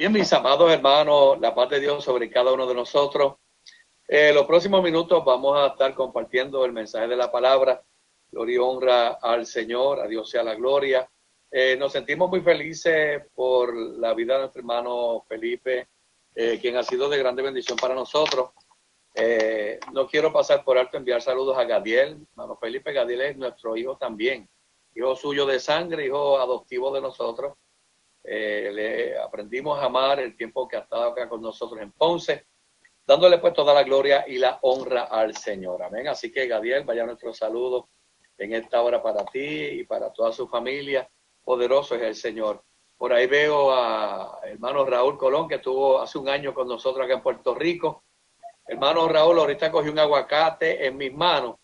Bien, mis amados hermanos, la paz de Dios sobre cada uno de nosotros. En los próximos minutos vamos a estar compartiendo el mensaje de la palabra. Gloria y honra al Señor, a Dios sea la gloria. Eh, nos sentimos muy felices por la vida de nuestro hermano Felipe, eh, quien ha sido de grande bendición para nosotros. Eh, no quiero pasar por alto enviar saludos a Gadiel. Hermano Felipe Gadiel es nuestro hijo también, hijo suyo de sangre, hijo adoptivo de nosotros. Eh, le aprendimos a amar el tiempo que ha estado acá con nosotros en Ponce, dándole pues toda la gloria y la honra al Señor. Amén. Así que Gadiel, vaya nuestro saludo en esta hora para ti y para toda su familia. Poderoso es el Señor. Por ahí veo a hermano Raúl Colón, que estuvo hace un año con nosotros acá en Puerto Rico. Hermano Raúl, ahorita cogió un aguacate en mis manos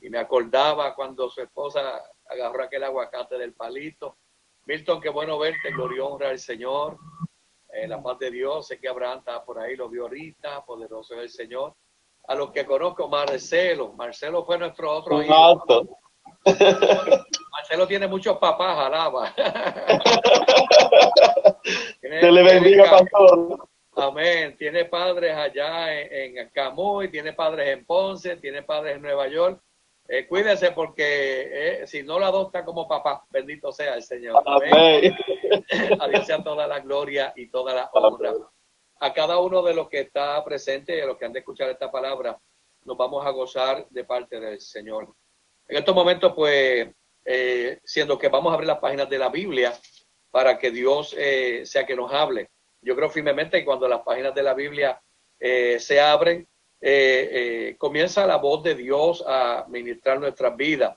y me acordaba cuando su esposa agarró aquel aguacate del palito Milton, qué bueno verte, gloria honra al Señor, eh, la paz de Dios, sé que Abraham está por ahí, lo vio ahorita, poderoso es el Señor. A los que conozco, Marcelo, Marcelo fue nuestro otro hijo. Marcelo tiene muchos papás, alaba. Se le bendiga, pastor. Amén. Tiene padres allá en, en Camuy, tiene padres en Ponce, tiene padres en Nueva York eh, cuídese porque eh, si no lo adopta como papá, bendito sea el Señor. Amén. A Dios sea toda la gloria y toda la honra. A cada uno de los que está presente y a los que han de escuchar esta palabra, nos vamos a gozar de parte del Señor. En estos momentos, pues, eh, siendo que vamos a abrir las páginas de la Biblia para que Dios sea que nos hable. Yo creo firmemente que cuando las páginas de la Biblia se abren, eh, eh, comienza la voz de Dios a ministrar nuestras vidas.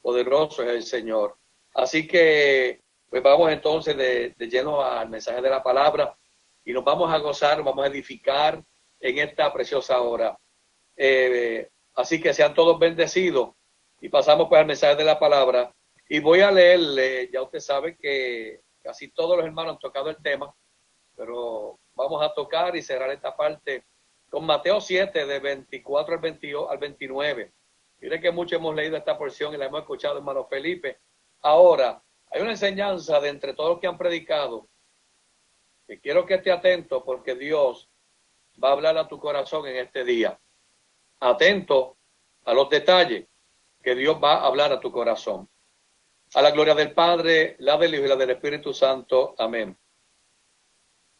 Poderoso es el Señor. Así que, pues vamos entonces de, lleno al mensaje de la palabra y nos vamos a gozar, vamos a edificar en esta preciosa hora. Eh, así que sean todos bendecidos y pasamos pues al mensaje de la palabra. Y voy a leerle, ya usted sabe que casi todos los hermanos han tocado el tema, pero vamos a tocar y cerrar esta parte con Mateo 7, de 24 al, 22, al 29. Mire que mucho hemos leído esta porción y la hemos escuchado, hermano Felipe. Ahora, hay una enseñanza de entre todos los que han predicado que quiero que esté atento porque Dios va a hablar a tu corazón en este día. Atento a los detalles que Dios va a hablar a tu corazón. A la gloria del Padre, la del Hijo y la del Espíritu Santo. Amén.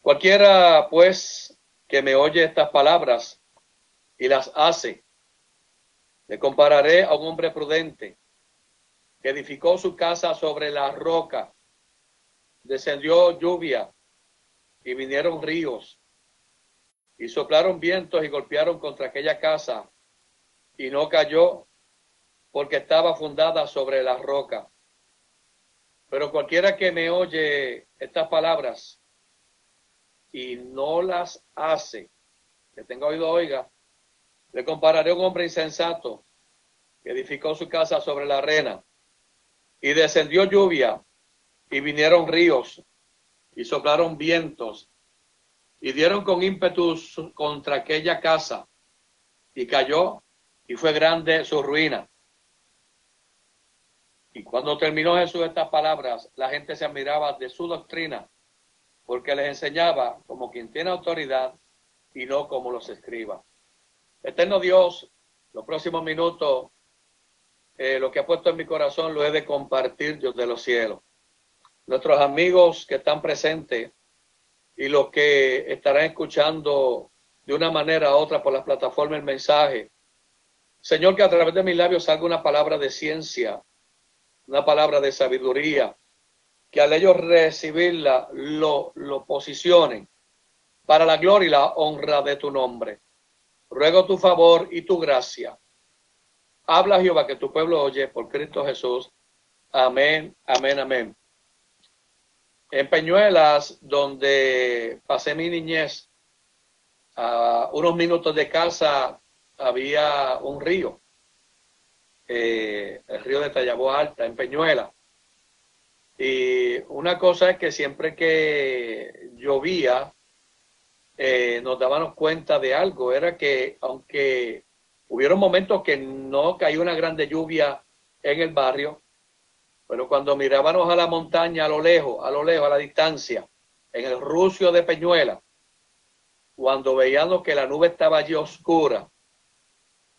Cualquiera, pues, que me oye estas palabras y las hace. Le compararé a un hombre prudente que edificó su casa sobre la roca. Descendió lluvia y vinieron ríos y soplaron vientos y golpearon contra aquella casa y no cayó porque estaba fundada sobre la roca. Pero cualquiera que me oye estas palabras y no las hace, que tenga oído oiga, le compararé un hombre insensato que edificó su casa sobre la arena y descendió lluvia y vinieron ríos y soplaron vientos y dieron con ímpetus contra aquella casa y cayó y fue grande su ruina. Y cuando terminó Jesús estas palabras, la gente se admiraba de su doctrina porque les enseñaba como quien tiene autoridad y no como los escriba. Eterno Dios, los próximos minutos, eh, lo que ha puesto en mi corazón lo he de compartir Dios de los cielos. Nuestros amigos que están presentes y los que estarán escuchando de una manera u otra por las plataformas el mensaje. Señor, que a través de mis labios salga una palabra de ciencia, una palabra de sabiduría, que al ellos recibirla lo, lo posicionen para la gloria y la honra de tu nombre. Ruego tu favor y tu gracia. Habla Jehová que tu pueblo oye por Cristo Jesús. Amén, amén, amén. En Peñuelas, donde pasé mi niñez, a unos minutos de casa había un río, eh, el río de Tallabo Alta, en Peñuelas. Y una cosa es que siempre que llovía, eh, nos dábamos cuenta de algo, era que aunque hubieron momentos que no cayó una grande lluvia en el barrio, pero cuando mirábamos a la montaña a lo lejos, a lo lejos, a la distancia, en el Rucio de Peñuela, cuando veíamos que la nube estaba allí oscura,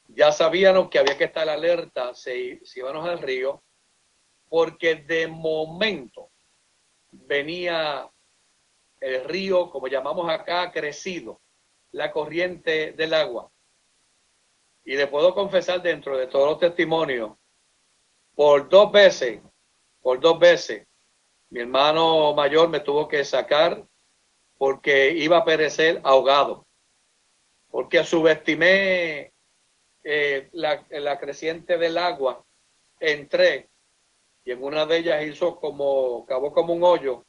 ya sabíamos que había que estar alerta si, si íbamos al río, porque de momento venía el río, como llamamos acá, crecido, la corriente del agua. Y le puedo confesar dentro de todos los testimonios, por dos veces, por dos veces, mi hermano mayor me tuvo que sacar porque iba a perecer ahogado, porque subestimé eh, la, la creciente del agua, entré y en una de ellas hizo como, acabó como un hoyo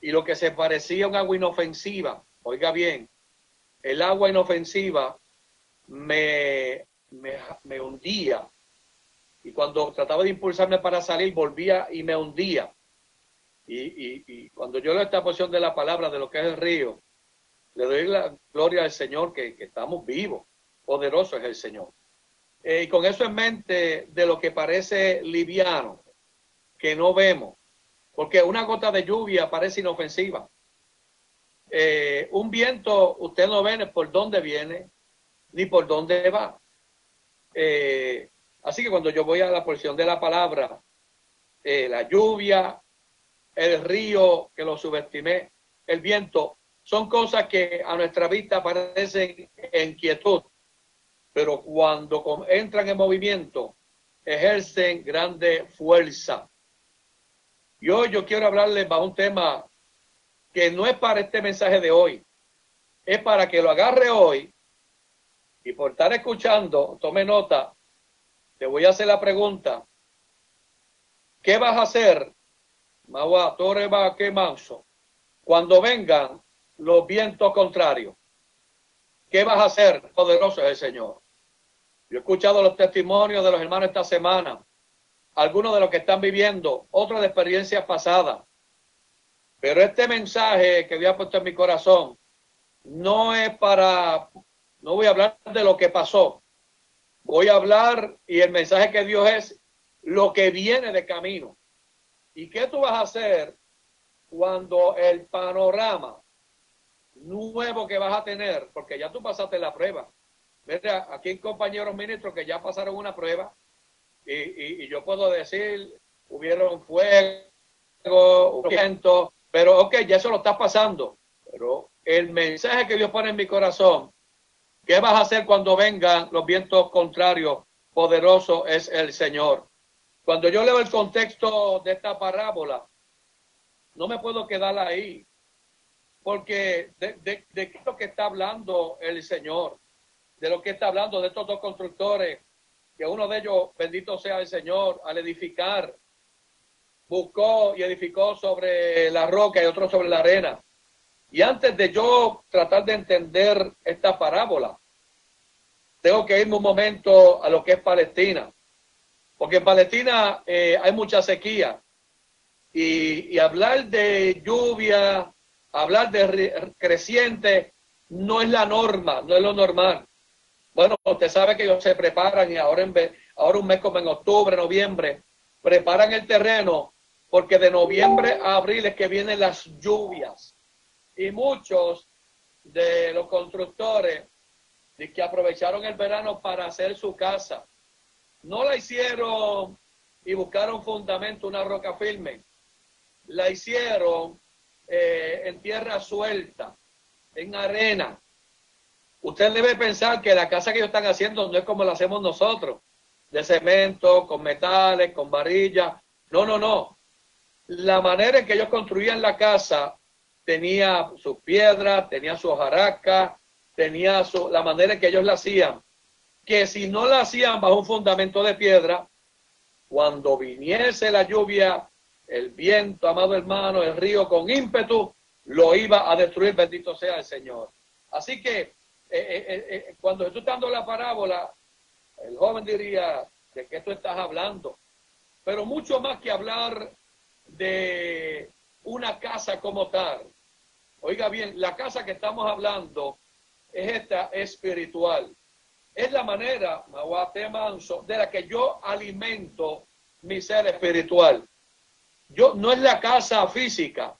y lo que se parecía a un agua inofensiva, oiga bien, el agua inofensiva me, me, me hundía y cuando trataba de impulsarme para salir volvía y me hundía y, cuando yo leo esta porción de la palabra de lo que es el río, le doy la gloria al Señor que, estamos vivos. Poderoso es el Señor. Eh, y con eso en mente de lo que parece liviano, que no vemos, porque una gota de lluvia parece inofensiva. Eh, un viento, usted no ve por dónde viene, ni por dónde va. Eh, así que cuando yo voy a la porción de la palabra, la lluvia, el río que lo subestimé, el viento, son cosas que a nuestra vista parecen en quietud, pero cuando entran en movimiento, ejercen grande fuerza. Y hoy yo quiero hablarles de un tema que no es para este mensaje de hoy, es para que lo agarre hoy y por estar escuchando, tome nota, te voy a hacer la pregunta, ¿qué vas a hacer Torre va que manso. Cuando vengan los vientos contrarios, ¿qué vas a hacer? Poderoso es el Señor. Yo he escuchado los testimonios de los hermanos esta semana, algunos de los que están viviendo, otros de experiencias pasadas. Pero este mensaje que Dios ha puesto en mi corazón no es para, no voy a hablar de lo que pasó. Voy a hablar y el mensaje que Dios es lo que viene de camino. ¿Y qué tú vas a hacer cuando el panorama nuevo que vas a tener, porque ya tú pasaste la prueba? Aquí compañeros ministros que ya pasaron una prueba y, yo puedo decir, hubieron fuego, viento, pero ok, ya eso lo está pasando. Pero el mensaje que Dios pone en mi corazón, ¿qué vas a hacer cuando vengan los vientos contrarios? Poderoso es el Señor. Cuando yo leo el contexto de esta parábola, no me puedo quedar ahí, porque de, de, de qué es lo que está hablando el Señor, de lo que está hablando de estos dos constructores, que uno de ellos, bendito sea el Señor, al edificar, buscó y edificó sobre la roca y otro sobre la arena. Y antes de yo tratar de entender esta parábola, tengo que irme un momento a lo que es Palestina. Porque en Palestina eh, hay mucha sequía y, hablar de lluvia, hablar de creciente, no es la norma, no es lo normal. Bueno, usted sabe que ellos se preparan y ahora, en vez, ahora un mes como en octubre, noviembre, preparan el terreno porque de noviembre a abril es que vienen las lluvias. Y muchos de los constructores que aprovecharon el verano para hacer su casa no la hicieron y buscaron fundamento, una roca firme. La hicieron eh, en tierra suelta, en arena. Usted debe pensar que la casa que ellos están haciendo no es como la hacemos nosotros, de cemento, con metales, con varillas. No, no, no. La manera en que ellos construían la casa tenía sus piedras, tenía sus jaracas, tenía su, la manera en que ellos la hacían que si no la hacían bajo un fundamento de piedra, cuando viniese la lluvia, el viento, amado hermano, el río con ímpetu, lo iba a destruir, bendito sea el Señor. Así que eh, eh, eh, cuando estoy dando la parábola, el joven diría, ¿de qué tú estás hablando? Pero mucho más que hablar de una casa como tal. Oiga bien, la casa que estamos hablando es esta espiritual es la manera, manso, de la que yo alimento mi ser espiritual. Yo no es la casa física,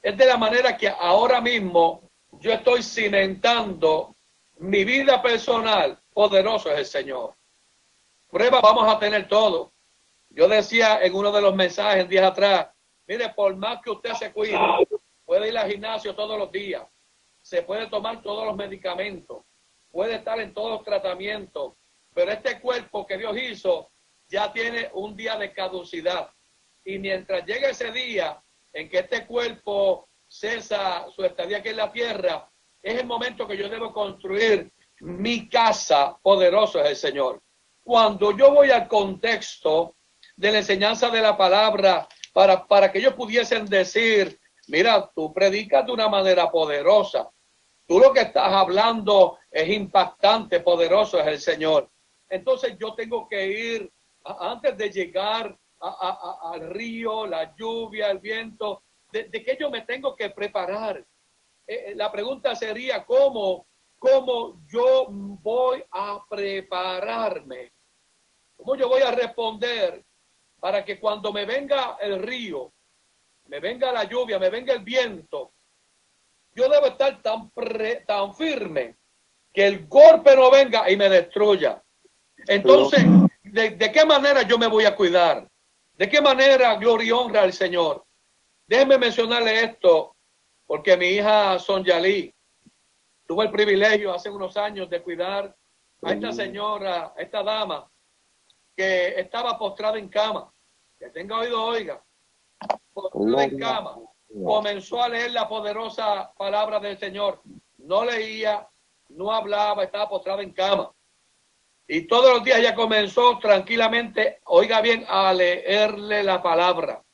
es de la manera que ahora mismo yo estoy cimentando mi vida personal. Poderoso es el Señor. Prueba vamos a tener todo. Yo decía en uno de los mensajes días atrás, mire, por más que usted se cuide, puede ir al gimnasio todos los días, se puede tomar todos los medicamentos, puede estar en todos los tratamientos, pero este cuerpo que Dios hizo ya tiene un día de caducidad. Y mientras llegue ese día en que este cuerpo cesa su estadía aquí en la tierra, es el momento que yo debo construir mi casa. Poderoso es el Señor. Cuando yo voy al contexto de la enseñanza de la palabra, para, para que ellos pudiesen decir, mira, tú predicas de una manera poderosa. Tú lo que estás hablando es impactante, poderoso es el Señor. Entonces yo tengo que ir, antes de llegar al río, la lluvia, el viento, de, de qué yo me tengo que preparar. Eh, eh, la pregunta sería, ¿cómo, ¿cómo yo voy a prepararme? ¿Cómo yo voy a responder para que cuando me venga el río, me venga la lluvia, me venga el viento, yo debo estar tan, tan firme que el golpe no venga y me destruya. Entonces, ¿de, ¿de, qué manera yo me voy a cuidar? ¿De qué manera gloria y honra al Señor? Déjenme mencionarle esto, porque mi hija Sonjali tuvo el privilegio hace unos años de cuidar a esta señora, a esta dama, que estaba postrada en cama. Que tenga oído, oiga. Postrada en cama. Comenzó a leer la poderosa palabra del Señor. No leía, no hablaba, estaba postrada en cama. Y todos los días ya comenzó tranquilamente, oiga bien, a leerle la palabra.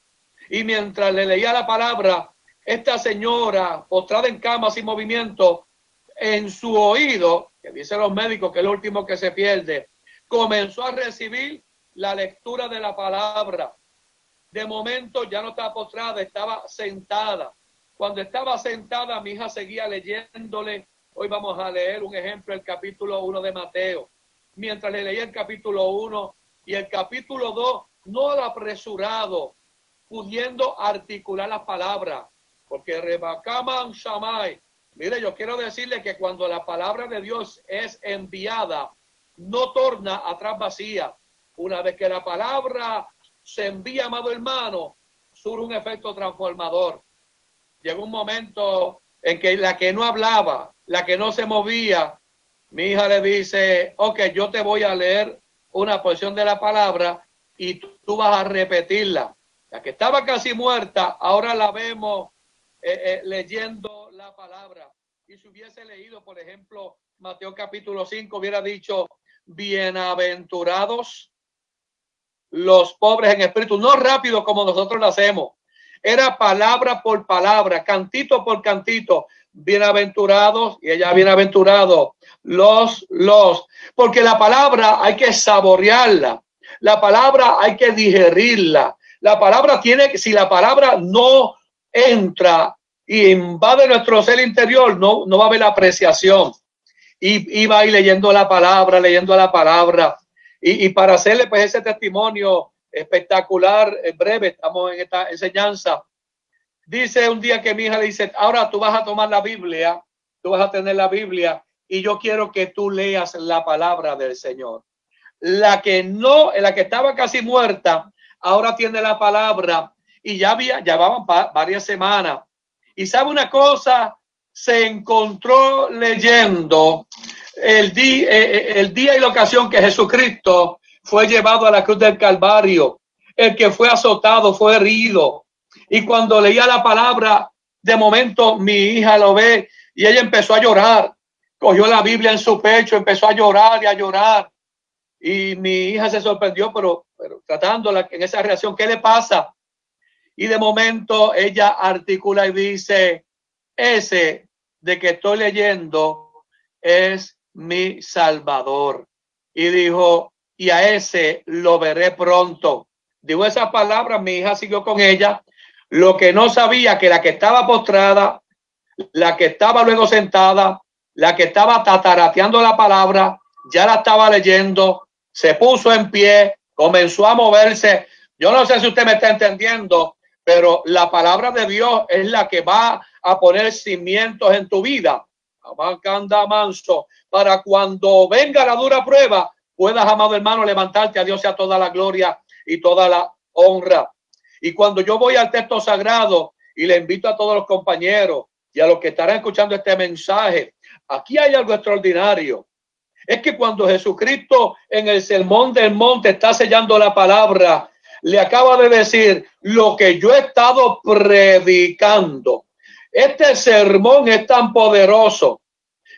Y mientras le leía la palabra, esta señora postrada en cama sin movimiento, en su oído, que dicen los médicos que es lo último que se pierde, comenzó a recibir la lectura de la palabra. De momento ya no estaba postrada, estaba sentada. Cuando estaba sentada, mi hija seguía leyéndole. Hoy vamos a leer un ejemplo, el capítulo 1 de Mateo. Mientras le leía el capítulo 1 y el capítulo 2, no al apresurado, pudiendo articular la palabra, porque Rebacaman Shamay. Mire, yo quiero decirle que cuando la palabra de Dios es enviada, no torna atrás vacía. Una vez que la palabra se envía, amado hermano, surge un efecto transformador. Llegó un momento en que la que no hablaba, la que no se movía, mi hija le dice, ok, yo te voy a leer una porción de la palabra y tú vas a repetirla. La que estaba casi muerta, ahora la vemos eh, eh, leyendo la palabra. Y si hubiese leído, por ejemplo, Mateo capítulo 5, hubiera dicho, bienaventurados los pobres en espíritu, no rápido como nosotros lo hacemos. Era palabra por palabra, cantito por cantito. Bienaventurados, y ella bienaventurado, los, los, porque la palabra hay que saborearla, la palabra hay que digerirla, la palabra tiene, si la palabra no entra y invade nuestro ser interior, no, no va a haber apreciación. Y iba ahí leyendo la palabra, leyendo la palabra. Y, y para hacerle pues ese testimonio espectacular, en breve, estamos en esta enseñanza. Dice un día que mi hija dice, ahora tú vas a tomar la Biblia, tú vas a tener la Biblia y yo quiero que tú leas la palabra del Señor. La que no, la que estaba casi muerta, ahora tiene la palabra y ya había, van varias semanas. Y sabe una cosa, se encontró leyendo el día, eh, eh, el día y la ocasión que Jesucristo fue llevado a la cruz del Calvario, el que fue azotado, fue herido. Y cuando leía la palabra, de momento mi hija lo ve y ella empezó a llorar. Cogió la Biblia en su pecho, empezó a llorar y a llorar. Y mi hija se sorprendió, pero, pero tratándola en esa reacción, ¿qué le pasa? Y de momento ella articula y dice, ese de que estoy leyendo es mi Salvador. Y dijo, y a ese lo veré pronto. Digo esas palabras, mi hija siguió con ella. Lo que no sabía que la que estaba postrada, la que estaba luego sentada, la que estaba tatarateando la palabra, ya la estaba leyendo, se puso en pie, comenzó a moverse. Yo no sé si usted me está entendiendo, pero la palabra de Dios es la que va a poner cimientos en tu vida. manso, para cuando venga la dura prueba, puedas, amado hermano, levantarte a Dios sea toda la gloria y toda la honra. Y cuando yo voy al texto sagrado y le invito a todos los compañeros y a los que estarán escuchando este mensaje, aquí hay algo extraordinario. Es que cuando Jesucristo en el sermón del monte está sellando la palabra, le acaba de decir lo que yo he estado predicando. Este sermón es tan poderoso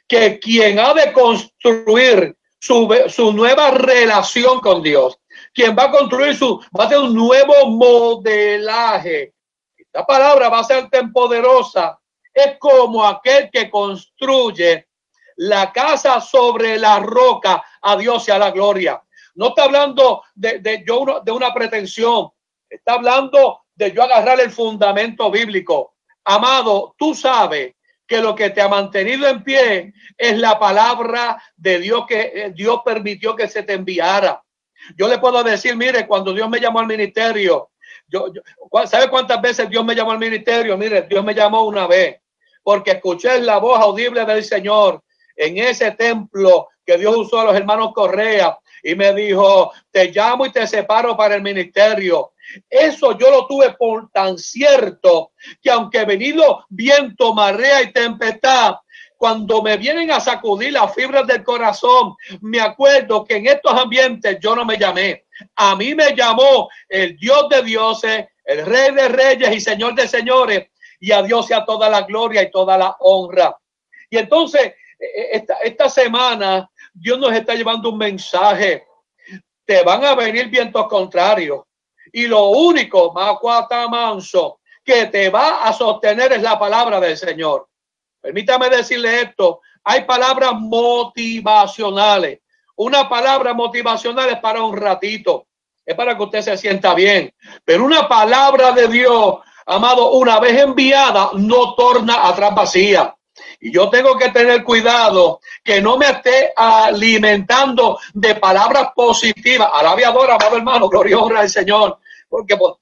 que quien ha de construir su, su nueva relación con Dios, quien va a construir su, va a hacer un nuevo modelaje. Esta palabra va a ser tan poderosa. Es como aquel que construye la casa sobre la roca a Dios y a la gloria. No está hablando de, de yo de una pretensión. Está hablando de yo agarrar el fundamento bíblico. Amado, tú sabes que lo que te ha mantenido en pie es la palabra de Dios que eh, Dios permitió que se te enviara. Yo le puedo decir, mire, cuando Dios me llamó al ministerio, yo, ¿sabe cuántas veces Dios me llamó al ministerio? Mire, Dios me llamó una vez porque escuché la voz audible del Señor en ese templo que Dios usó a los hermanos Correa y me dijo, te llamo y te separo para el ministerio. Eso yo lo tuve por tan cierto que aunque venido viento, marea y tempestad, cuando me vienen a sacudir las fibras del corazón, me acuerdo que en estos ambientes yo no me llamé. A mí me llamó el Dios de dioses, el Rey de reyes y Señor de señores, y a Dios sea toda la gloria y toda la honra. Y entonces, e, e, esta, esta semana Dios nos está llevando un mensaje. Te van a venir vientos contrarios. Y lo único, Manso, que te va a sostener es la palabra del Señor. Permítame decirle esto. Hay palabras motivacionales. Una palabra motivacional es para un ratito. Es para que usted se sienta bien. Pero una palabra de Dios, amado, una vez enviada, no torna atrás vacía. Y yo tengo que tener cuidado que no me esté alimentando de palabras positivas. Alabiadora, amado hermano, gloria al Señor. Porque pues,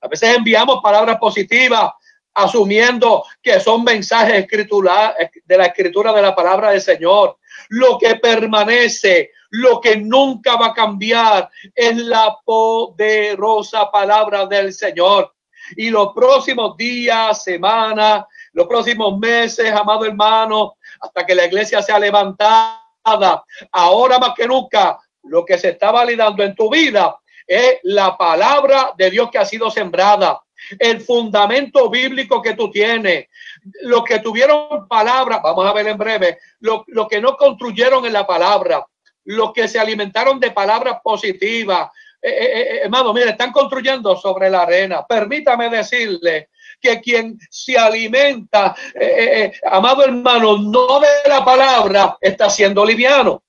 a veces enviamos palabras positivas asumiendo que son mensajes escritura, de la escritura de la palabra del Señor. Lo que permanece, lo que nunca va a cambiar es la poderosa palabra del Señor. Y los próximos días, semanas, los próximos meses, amado hermano, hasta que la iglesia sea levantada, ahora más que nunca, lo que se está validando en tu vida es la palabra de Dios que ha sido sembrada, el fundamento bíblico que tú tienes. Los que tuvieron palabra, vamos a ver en breve, lo, lo que no construyeron en la palabra, los que se alimentaron de palabras positivas, eh, eh, eh, hermano, mire, están construyendo sobre la arena. Permítame decirle que quien se alimenta, amado hermano, no de la palabra, está siendo liviano.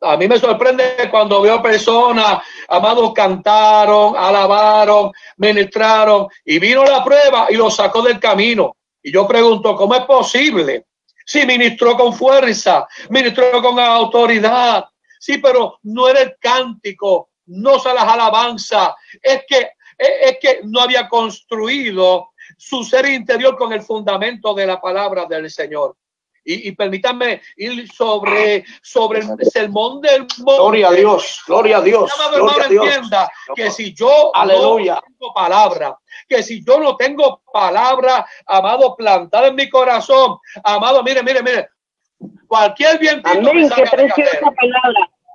a mí me sorprende cuando veo personas, amados, cantaron, alabaron, ministraron y vino la prueba y lo sacó del camino. Y yo pregunto, ¿cómo es posible? Si ministró con fuerza, ministró con autoridad. Sí, pero no era el cántico, no se las alabanza, es que, es que no había construido su ser interior con el fundamento de la palabra del Señor. Y, y, permítanme ir sobre, sobre el sermón del monte. Gloria a Dios, gloria a Dios. Gloria a Dios. entienda que si yo Aleluya. no tengo palabra, que si yo no tengo palabra, amado, plantada en mi corazón, amado, mire, mire, mire, cualquier viento. Amén,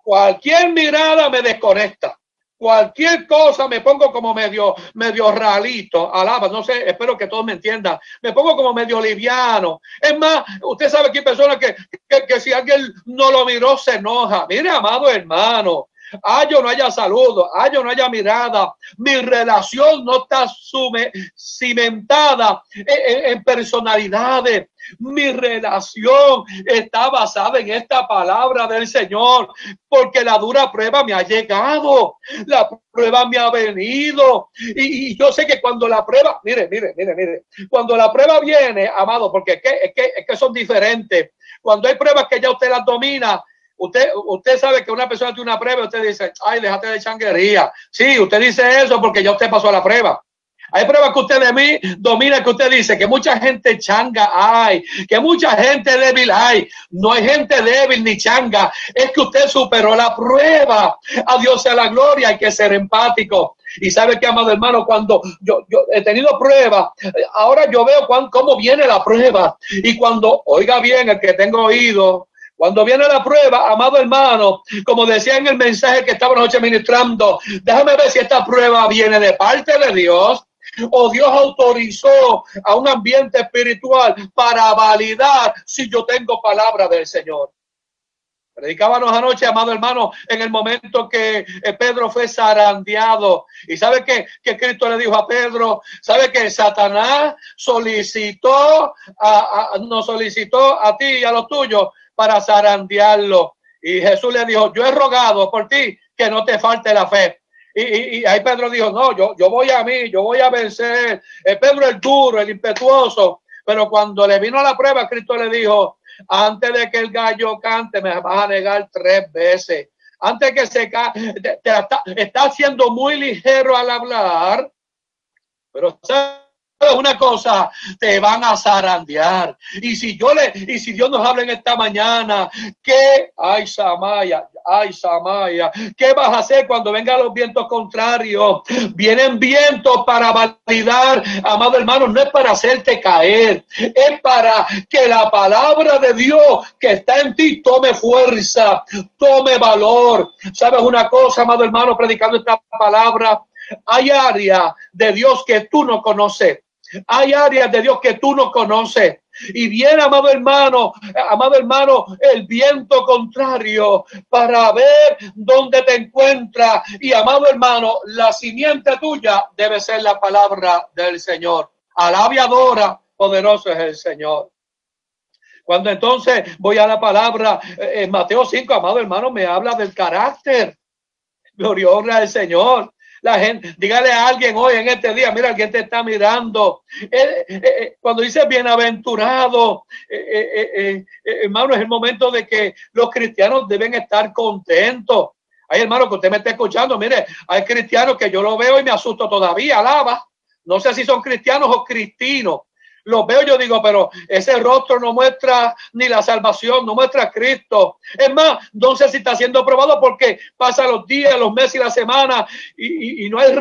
cualquier mirada me desconecta. Cualquier cosa me pongo como medio, medio ralito, alaba, no sé, espero que todos me entiendan. Me pongo como medio liviano. Es más, usted sabe que hay personas que, que, que si alguien no lo miró se enoja. Mire, amado hermano, yo no haya saludo, yo no haya mirada, mi relación no está sume, cimentada en, en, personalidades, mi relación está basada en esta palabra del Señor, porque la dura prueba me ha llegado, la prueba me ha venido, y, y yo sé que cuando la prueba, mire, mire, mire, mire, cuando la prueba viene, amado, porque es que, es que, es que son diferentes, cuando hay pruebas que ya usted las domina, Usted, usted sabe que una persona tiene una prueba y usted dice, ay, déjate de changuería. Sí, usted dice eso porque ya usted pasó la prueba. Hay pruebas que usted de mí domina, que usted dice que mucha gente changa hay, que mucha gente débil hay. No hay gente débil ni changa. Es que usted superó la prueba. A Dios sea la gloria. Hay que ser empático. Y sabe que, amado hermano, cuando yo, yo he tenido pruebas, ahora yo veo cómo viene la prueba. Y cuando, oiga bien, el que tengo oído, cuando viene la prueba, amado hermano, como decía en el mensaje que estaba noche ministrando, déjame ver si esta prueba viene de parte de Dios o Dios autorizó a un ambiente espiritual para validar si yo tengo palabra del Señor. Predicábamos anoche, amado hermano, en el momento que eh, Pedro fue zarandeado. Y sabe que, que Cristo le dijo a Pedro, sabe que Satanás solicitó, a, nos solicitó a ti y a los tuyos para zarandearlo. Y Jesús le dijo, yo he rogado por ti que no te falte la fe. Y, y, ahí Pedro dijo, no, yo, yo voy a mí, yo voy a vencer. El Pedro el duro, el impetuoso. Pero cuando le vino la prueba, Cristo le dijo, antes de que el gallo cante, me vas a negar tres veces. Antes que se cae, está, está siendo muy ligero al hablar, pero una cosa, te van a zarandear. Y si yo le, y si Dios nos habla en esta mañana, ¿qué? Ay, Samaya, ay, Samaya, ¿qué vas a hacer cuando vengan los vientos contrarios? Vienen vientos para validar, amado hermano, no es para hacerte caer, es para que la palabra de Dios que está en ti tome fuerza, tome valor. ¿Sabes una cosa, amado hermano, predicando esta palabra? Hay áreas de Dios que tú no conoces. Hay áreas de Dios que tú no conoces. Y viene, amado hermano, amado hermano, el viento contrario para ver dónde te encuentras. Y amado hermano, la simiente tuya debe ser la palabra del Señor. Alabiadora, poderoso es el Señor. Cuando entonces voy a la palabra eh, en Mateo 5, amado hermano, me habla del carácter. Gloria al Señor la gente, dígale a alguien hoy en este día, mira, alguien te está mirando. Eh, eh, eh, cuando dice bienaventurado, hermano, es el momento de que los cristianos deben estar contentos. Hay hermano que usted me está escuchando, mire, hay cristianos que yo lo veo y me asusto todavía, alaba. No sé si son cristianos o cristinos los veo, yo digo, pero ese rostro no muestra ni la salvación, no muestra a Cristo. Es más, no sé si está siendo probado porque pasa los días, los meses y la semana y, no hay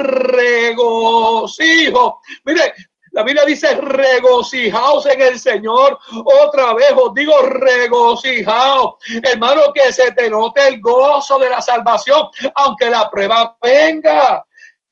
regocijo. Mire, la Biblia dice regocijaos en el Señor. Otra vez os digo regocijaos. Hermano, que se te note el gozo de la salvación, aunque la prueba venga.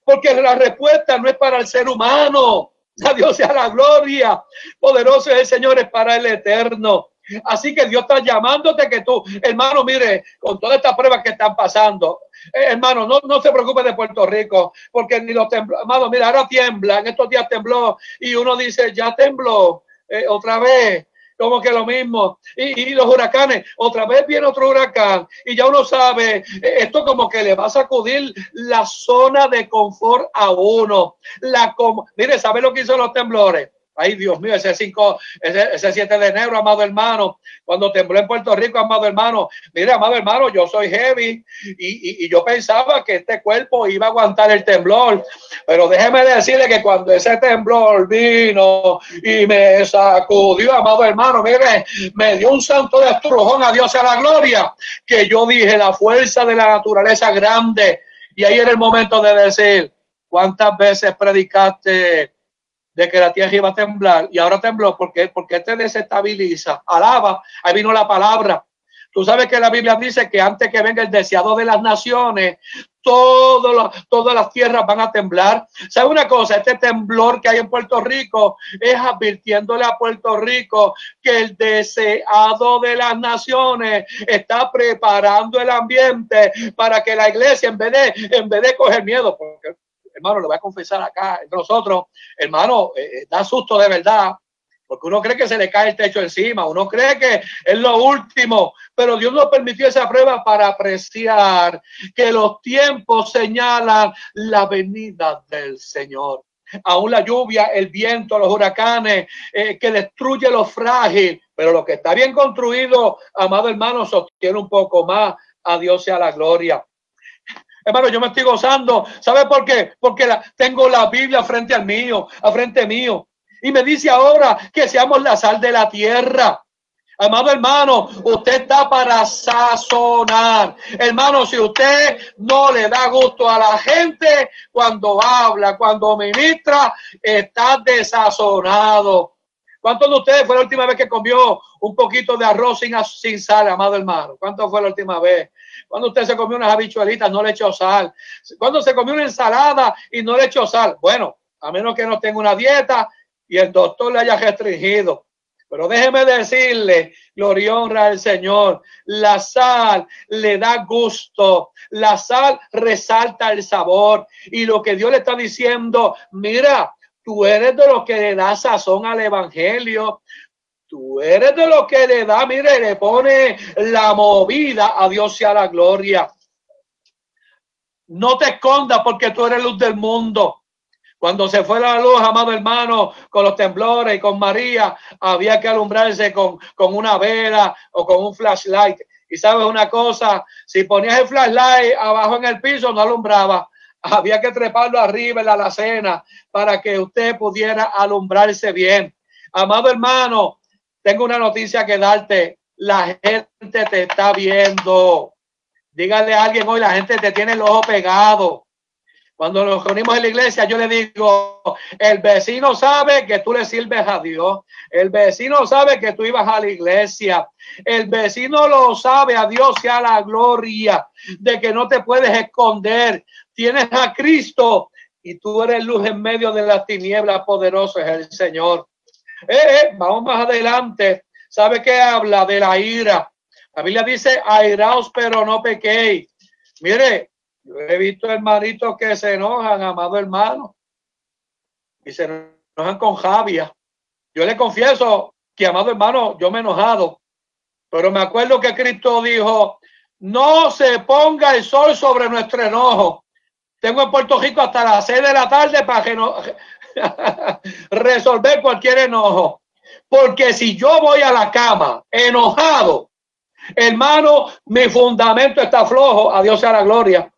Porque la respuesta no es para el ser humano. A Dios sea la gloria. Poderoso es el Señor, es para el eterno. Así que Dios está llamándote que tú, hermano, mire, con todas estas pruebas que están pasando, eh, hermano, no, no se preocupe de Puerto Rico, porque ni los tembló, hermano, mira, ahora tiembla, en estos días tembló, y uno dice, ya tembló, eh, otra vez, como que lo mismo. Y, los huracanes, otra vez viene otro huracán y ya uno sabe, eh, esto como que le va a sacudir la zona de confort a uno. La Mire, ¿sabe lo que hizo los temblores? Ay, Dios mío, ese 5, ese, ese 7 de enero, amado hermano, cuando tembló en Puerto Rico, amado hermano, mire, amado hermano, yo soy heavy y, y, yo pensaba que este cuerpo iba a aguantar el temblor, pero déjeme decirle que cuando ese temblor vino y me sacudió, amado hermano, mire, me dio un santo de a Dios a la gloria, que yo dije, la fuerza de la naturaleza grande, y ahí era el momento de decir, ¿cuántas veces predicaste? De que la tierra iba a temblar y ahora tembló porque porque te desestabiliza. Alaba, ahí vino la palabra. Tú sabes que la Biblia dice que antes que venga el deseado de las naciones, todas las tierras van a temblar. ¿Sabe una cosa? Este temblor que hay en Puerto Rico es advirtiéndole a Puerto Rico que el deseado de las naciones está preparando el ambiente para que la iglesia, en vez de, en vez de coger miedo, porque hermano, lo voy a confesar acá entre nosotros, hermano, eh, eh, da susto de verdad, porque uno cree que se le cae el techo encima, uno cree que es lo último, pero Dios nos permitió esa prueba para apreciar que los tiempos señalan la venida del Señor. Aún la lluvia, el viento, los huracanes, eh, que destruye lo frágil, pero lo que está bien construido, amado hermano, sostiene un poco más. A Dios sea la gloria. Hermano, yo me estoy gozando. ¿Sabe por qué? Porque tengo la Biblia frente al mío, a frente mío. Y me dice ahora que seamos la sal de la tierra. Amado hermano, usted está para sazonar. Hermano, si usted no le da gusto a la gente cuando habla, cuando ministra, está desazonado. ¿Cuántos de ustedes fue la última vez que comió un poquito de arroz sin, sin sal, amado hermano? ¿Cuánto fue la última vez? Cuando usted se comió unas habichuelitas, no le echó sal. Cuando se comió una ensalada y no le echó sal. Bueno, a menos que no tenga una dieta y el doctor le haya restringido. Pero déjeme decirle, gloria y honra al Señor, la sal le da gusto, la sal resalta el sabor. Y lo que Dios le está diciendo, mira, Tú eres de los que le da sazón al evangelio. Tú eres de los que le da, mire, le pone la movida a Dios sea la gloria. No te escondas porque tú eres luz del mundo. Cuando se fue la luz, amado hermano, con los temblores y con María, había que alumbrarse con, con una vela o con un flashlight. Y sabes una cosa, si ponías el flashlight abajo en el piso, no alumbraba había que treparlo arriba en la alacena para que usted pudiera alumbrarse bien. Amado hermano, tengo una noticia que darte. La gente te está viendo. Dígale a alguien hoy, la gente te tiene el ojo pegado. Cuando nos reunimos en la iglesia, yo le digo, el vecino sabe que tú le sirves a Dios. El vecino sabe que tú ibas a la iglesia. El vecino lo sabe, a Dios sea la gloria de que no te puedes esconder tienes a Cristo y tú eres luz en medio de las tinieblas, poderoso es el Señor. Eh, eh, vamos más adelante. ¿Sabe qué habla de la ira? La Biblia dice, airaos pero no pequéis. Mire, yo he visto hermanitos que se enojan, amado hermano, y se enojan con Javia. Yo le confieso que, amado hermano, yo me he enojado, pero me acuerdo que Cristo dijo, no se ponga el sol sobre nuestro enojo. Tengo en Puerto Rico hasta las seis de la tarde para que no, resolver cualquier enojo. Porque si yo voy a la cama enojado, hermano, mi fundamento está flojo. A sea la gloria.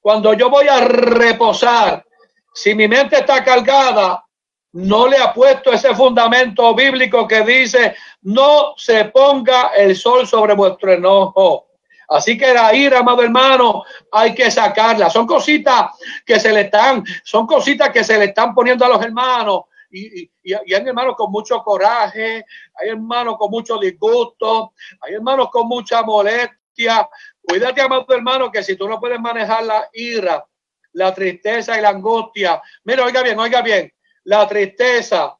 Cuando yo voy a reposar, si mi mente está cargada, no le ha puesto ese fundamento bíblico que dice, no se ponga el sol sobre vuestro enojo. Así que la ira, amado hermano, hay que sacarla. Son cositas que se le están, son cositas que se le están poniendo a los hermanos. Y, hay hermanos con mucho coraje, hay hermanos con mucho disgusto, hay hermanos con mucha molestia. Cuídate, amado hermano, que si tú no puedes manejar la ira, la tristeza y la angustia, mira, oiga bien, oiga bien, la tristeza,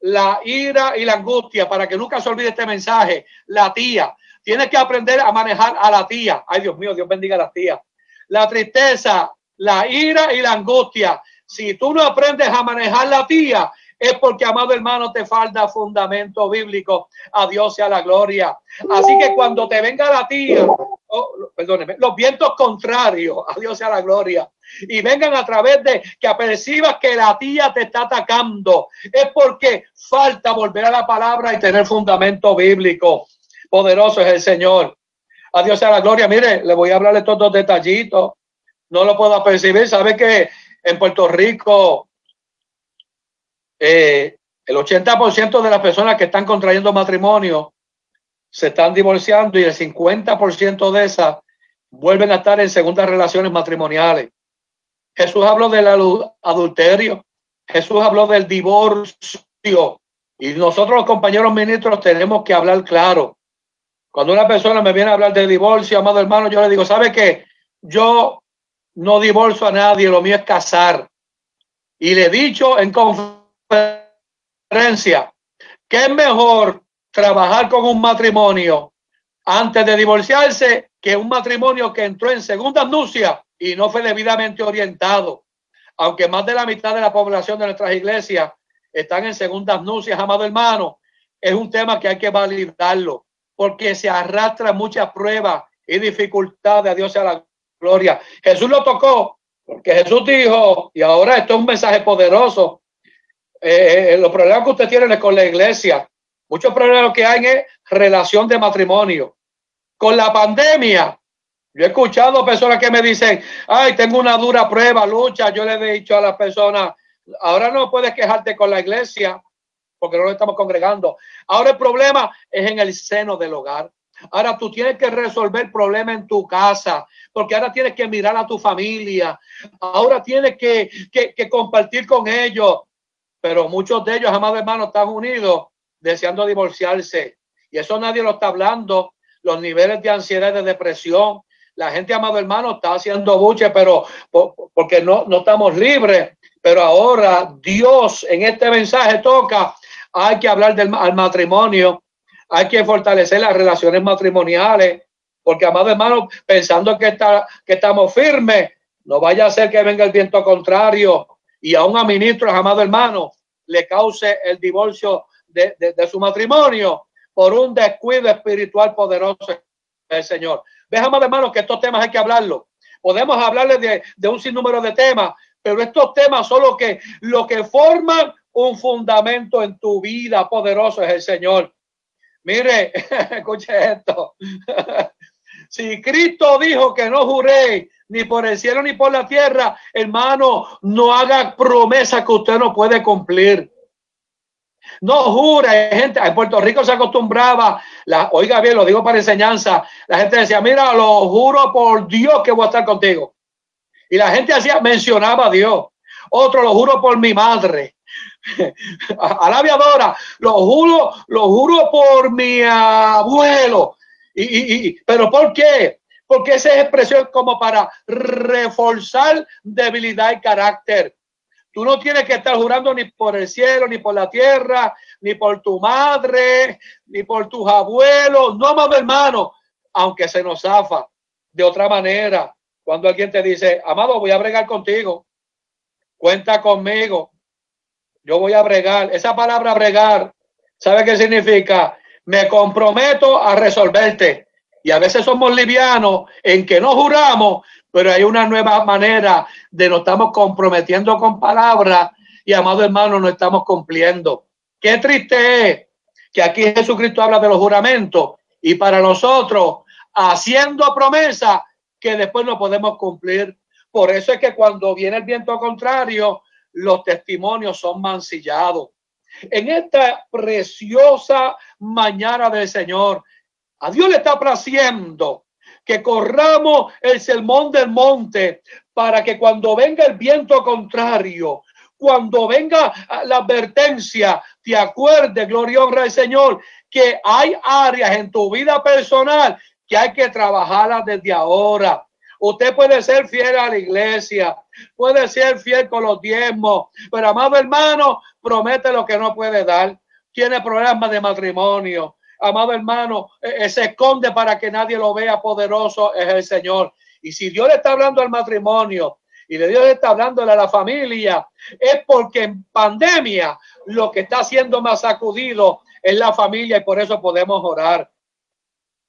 la ira y la angustia, para que nunca se olvide este mensaje, la tía, Tienes que aprender a manejar a la tía. Ay, Dios mío, Dios bendiga a las tías. La tristeza, la ira y la angustia. Si tú no aprendes a manejar la tía, es porque, amado hermano, te falta fundamento bíblico. A Dios sea la gloria. Así que cuando te venga la tía, oh, perdóneme, los vientos contrarios, a Dios sea la gloria, y vengan a través de que apercibas que la tía te está atacando, es porque falta volver a la palabra y tener fundamento bíblico. Poderoso es el Señor. A Dios sea la gloria. Mire, le voy a hablar de estos dos detallitos. No lo puedo percibir. ¿Sabe que en Puerto Rico eh, el 80% de las personas que están contrayendo matrimonio se están divorciando y el 50% de esas vuelven a estar en segundas relaciones matrimoniales. Jesús habló del adulterio, Jesús habló del divorcio y nosotros los compañeros ministros tenemos que hablar claro. Cuando una persona me viene a hablar de divorcio, amado hermano, yo le digo, ¿sabe qué? Yo no divorcio a nadie, lo mío es casar. Y le he dicho en conferencia que es mejor trabajar con un matrimonio antes de divorciarse que un matrimonio que entró en segunda nupcia y no fue debidamente orientado. Aunque más de la mitad de la población de nuestras iglesias están en segundas nupcias, amado hermano, es un tema que hay que validarlo porque se arrastra muchas pruebas y dificultades. A Dios sea la gloria. Jesús lo tocó, porque Jesús dijo, y ahora esto es un mensaje poderoso. Eh, eh, los problemas que usted tiene con la iglesia, muchos problemas que hay es relación de matrimonio. Con la pandemia, Yo he escuchado personas que me dicen, ay, tengo una dura prueba, lucha. Yo le he dicho a las personas, ahora no puedes quejarte con la iglesia porque no lo estamos congregando. Ahora el problema es en el seno del hogar. Ahora tú tienes que resolver el problema en tu casa, porque ahora tienes que mirar a tu familia. Ahora tienes que, que, que compartir con ellos. Pero muchos de ellos, amados hermanos, están unidos deseando divorciarse. Y eso nadie lo está hablando. Los niveles de ansiedad y de depresión, la gente, amado hermano, está haciendo buche, pero porque no, no estamos libres. Pero ahora Dios en este mensaje toca, hay que hablar del matrimonio, hay que fortalecer las relaciones matrimoniales, porque, amado hermano, pensando que, está, que estamos firmes, no vaya a ser que venga el viento contrario y aún a ministros, amado hermano, le cause el divorcio de, de, su matrimonio por un descuido espiritual poderoso del Señor. Déjame, hermanos, que estos temas hay que hablarlo. Podemos hablarles de, de, un sinnúmero de temas, pero estos temas son lo que, lo que forman un fundamento en tu vida poderoso es el Señor. Mire, escuche esto. si Cristo dijo que no juré ni por el cielo ni por la tierra, hermano, no haga promesa que usted no puede cumplir. No jure, gente, en Puerto Rico se acostumbraba, la, oiga bien, lo digo para enseñanza, la gente decía, mira, lo juro por Dios que voy a estar contigo. Y la gente hacía, mencionaba a Dios. Otro, lo juro por mi madre. A la aviadora, lo juro, lo juro por mi abuelo. Y, pero ¿por qué? Porque esa expresión como para reforzar debilidad y carácter. Tú no tienes que estar jurando ni por el cielo, ni por la tierra, ni por tu madre, ni por tus abuelos. No, más hermano, aunque se nos zafa de otra manera. Cuando alguien te dice, amado, voy a bregar contigo, cuenta conmigo, yo voy a bregar. Esa palabra bregar, ¿sabe qué significa? Me comprometo a resolverte. Y a veces somos livianos en que no juramos, pero hay una nueva manera de nos estamos comprometiendo con palabras y, amado hermano, no estamos cumpliendo. Qué triste es que aquí Jesucristo habla de los juramentos y para nosotros haciendo promesa que después no podemos cumplir. Por eso es que cuando viene el viento contrario, los testimonios son mancillados. En esta preciosa mañana del Señor, a Dios le está placiendo que corramos el sermón del monte para que cuando venga el viento contrario, cuando venga la advertencia, te acuerdes, gloria y honra al Señor, que hay áreas en tu vida personal que hay que trabajarlas desde ahora. Usted puede ser fiel a la iglesia, puede ser fiel con los diezmos, pero amado hermano, promete lo que no puede dar. Tiene problemas de matrimonio, amado hermano, eh, eh, se esconde para que nadie lo vea poderoso, es el Señor. Y si Dios le está hablando al matrimonio y Dios le está hablando a la familia, es porque en pandemia lo que está siendo más sacudido es la familia y por eso podemos orar.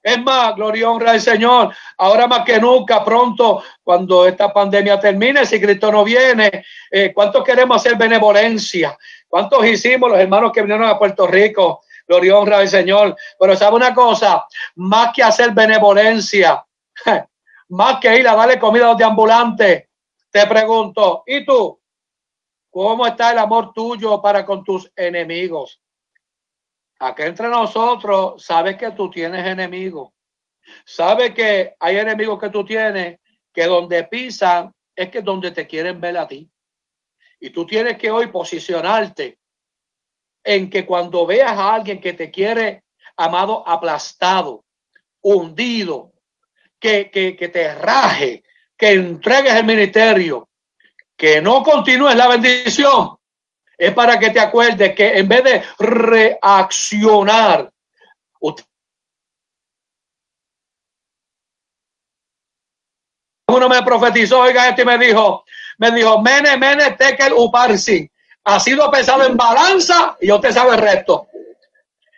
Es más, gloria honra al Señor. Ahora más que nunca, pronto, cuando esta pandemia termine, si Cristo no viene, eh, ¿cuántos queremos hacer benevolencia? ¿Cuántos hicimos los hermanos que vinieron a Puerto Rico? Gloria honra al Señor. Pero sabe una cosa, más que hacer benevolencia, más que ir a darle comida a los ambulantes, te pregunto, ¿y tú? ¿Cómo está el amor tuyo para con tus enemigos? Aquí entre nosotros, sabes que tú tienes enemigos. Sabes que hay enemigos que tú tienes que donde pisan es que donde te quieren ver a ti. Y tú tienes que hoy posicionarte en que cuando veas a alguien que te quiere, amado, aplastado, hundido, que, que, que te raje, que entregues el ministerio, que no continúes la bendición, es para que te acuerdes que en vez de reaccionar, uno me profetizó, oiga, este me dijo, me dijo, mene, mene, tekel, uparsi ha sido pesado en balanza y usted sabe el resto.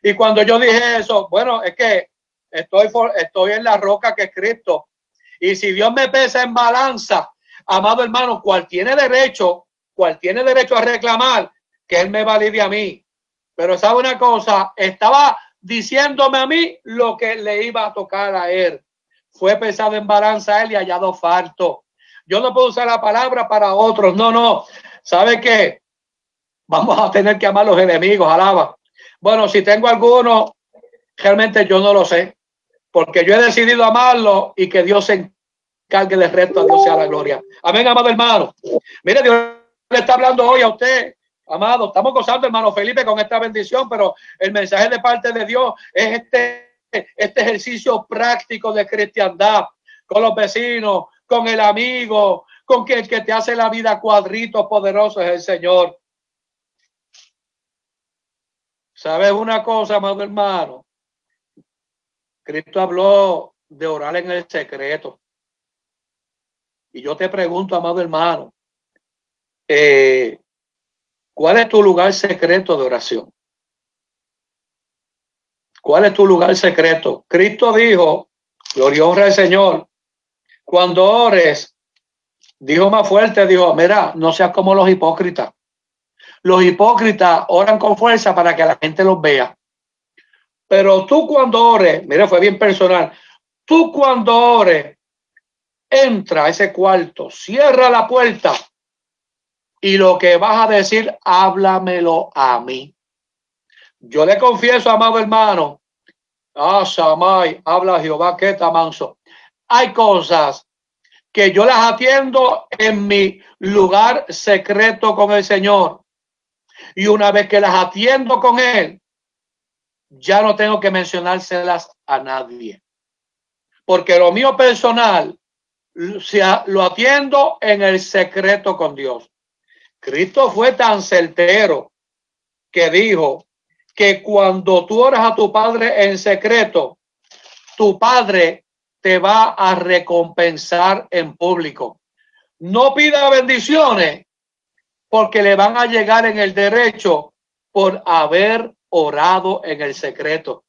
Y cuando yo dije eso, bueno, es que estoy, estoy en la roca que es Cristo. Y si Dios me pesa en balanza, amado hermano, cual tiene derecho, cual tiene derecho a reclamar que Él me valide a mí. Pero sabe una cosa, estaba diciéndome a mí lo que le iba a tocar a Él. fue pesado en balanza él y hallado falto. Yo no puedo usar la palabra para otros, no, no. ¿Sabe qué? Vamos a tener que amar los enemigos, alaba. Bueno, si tengo alguno, realmente yo no lo sé, porque yo he decidido amarlo y que Dios se encargue del resto, a Dios sea la gloria. Amén, amado hermano. Mire, Dios le está hablando hoy a usted, amado. Estamos gozando, hermano Felipe, con esta bendición, pero el mensaje de parte de Dios es este, este ejercicio práctico de cristiandad con los vecinos, con el amigo, con que el que te hace la vida cuadrito poderoso es el Señor. ¿Sabes una cosa, amado hermano? Cristo habló de orar en el secreto. Y yo te pregunto, amado hermano, eh, ¿cuál es tu lugar secreto de oración? ¿Cuál es tu lugar secreto? Cristo dijo, gloria honra al Señor, cuando ores, dijo más fuerte, dijo, mira, no seas como los hipócritas. Los hipócritas oran con fuerza para que la gente los vea. Pero tú cuando ores, mira, fue bien personal, tú cuando ores, entra a ese cuarto, cierra la puerta y lo que vas a decir, háblamelo a mí. Yo le confieso, amado hermano, ah, Samay, habla Jehová, que está manso. Hay cosas que yo las atiendo en mi lugar secreto con el Señor. Y una vez que las atiendo con Él, ya no tengo que mencionárselas a nadie. Porque lo mío personal lo atiendo en el secreto con Dios. Cristo fue tan certero que dijo que cuando tú oras a tu Padre en secreto, tu Padre te va a recompensar en público. No pida bendiciones porque le van a llegar en el derecho por haber orado en el secreto.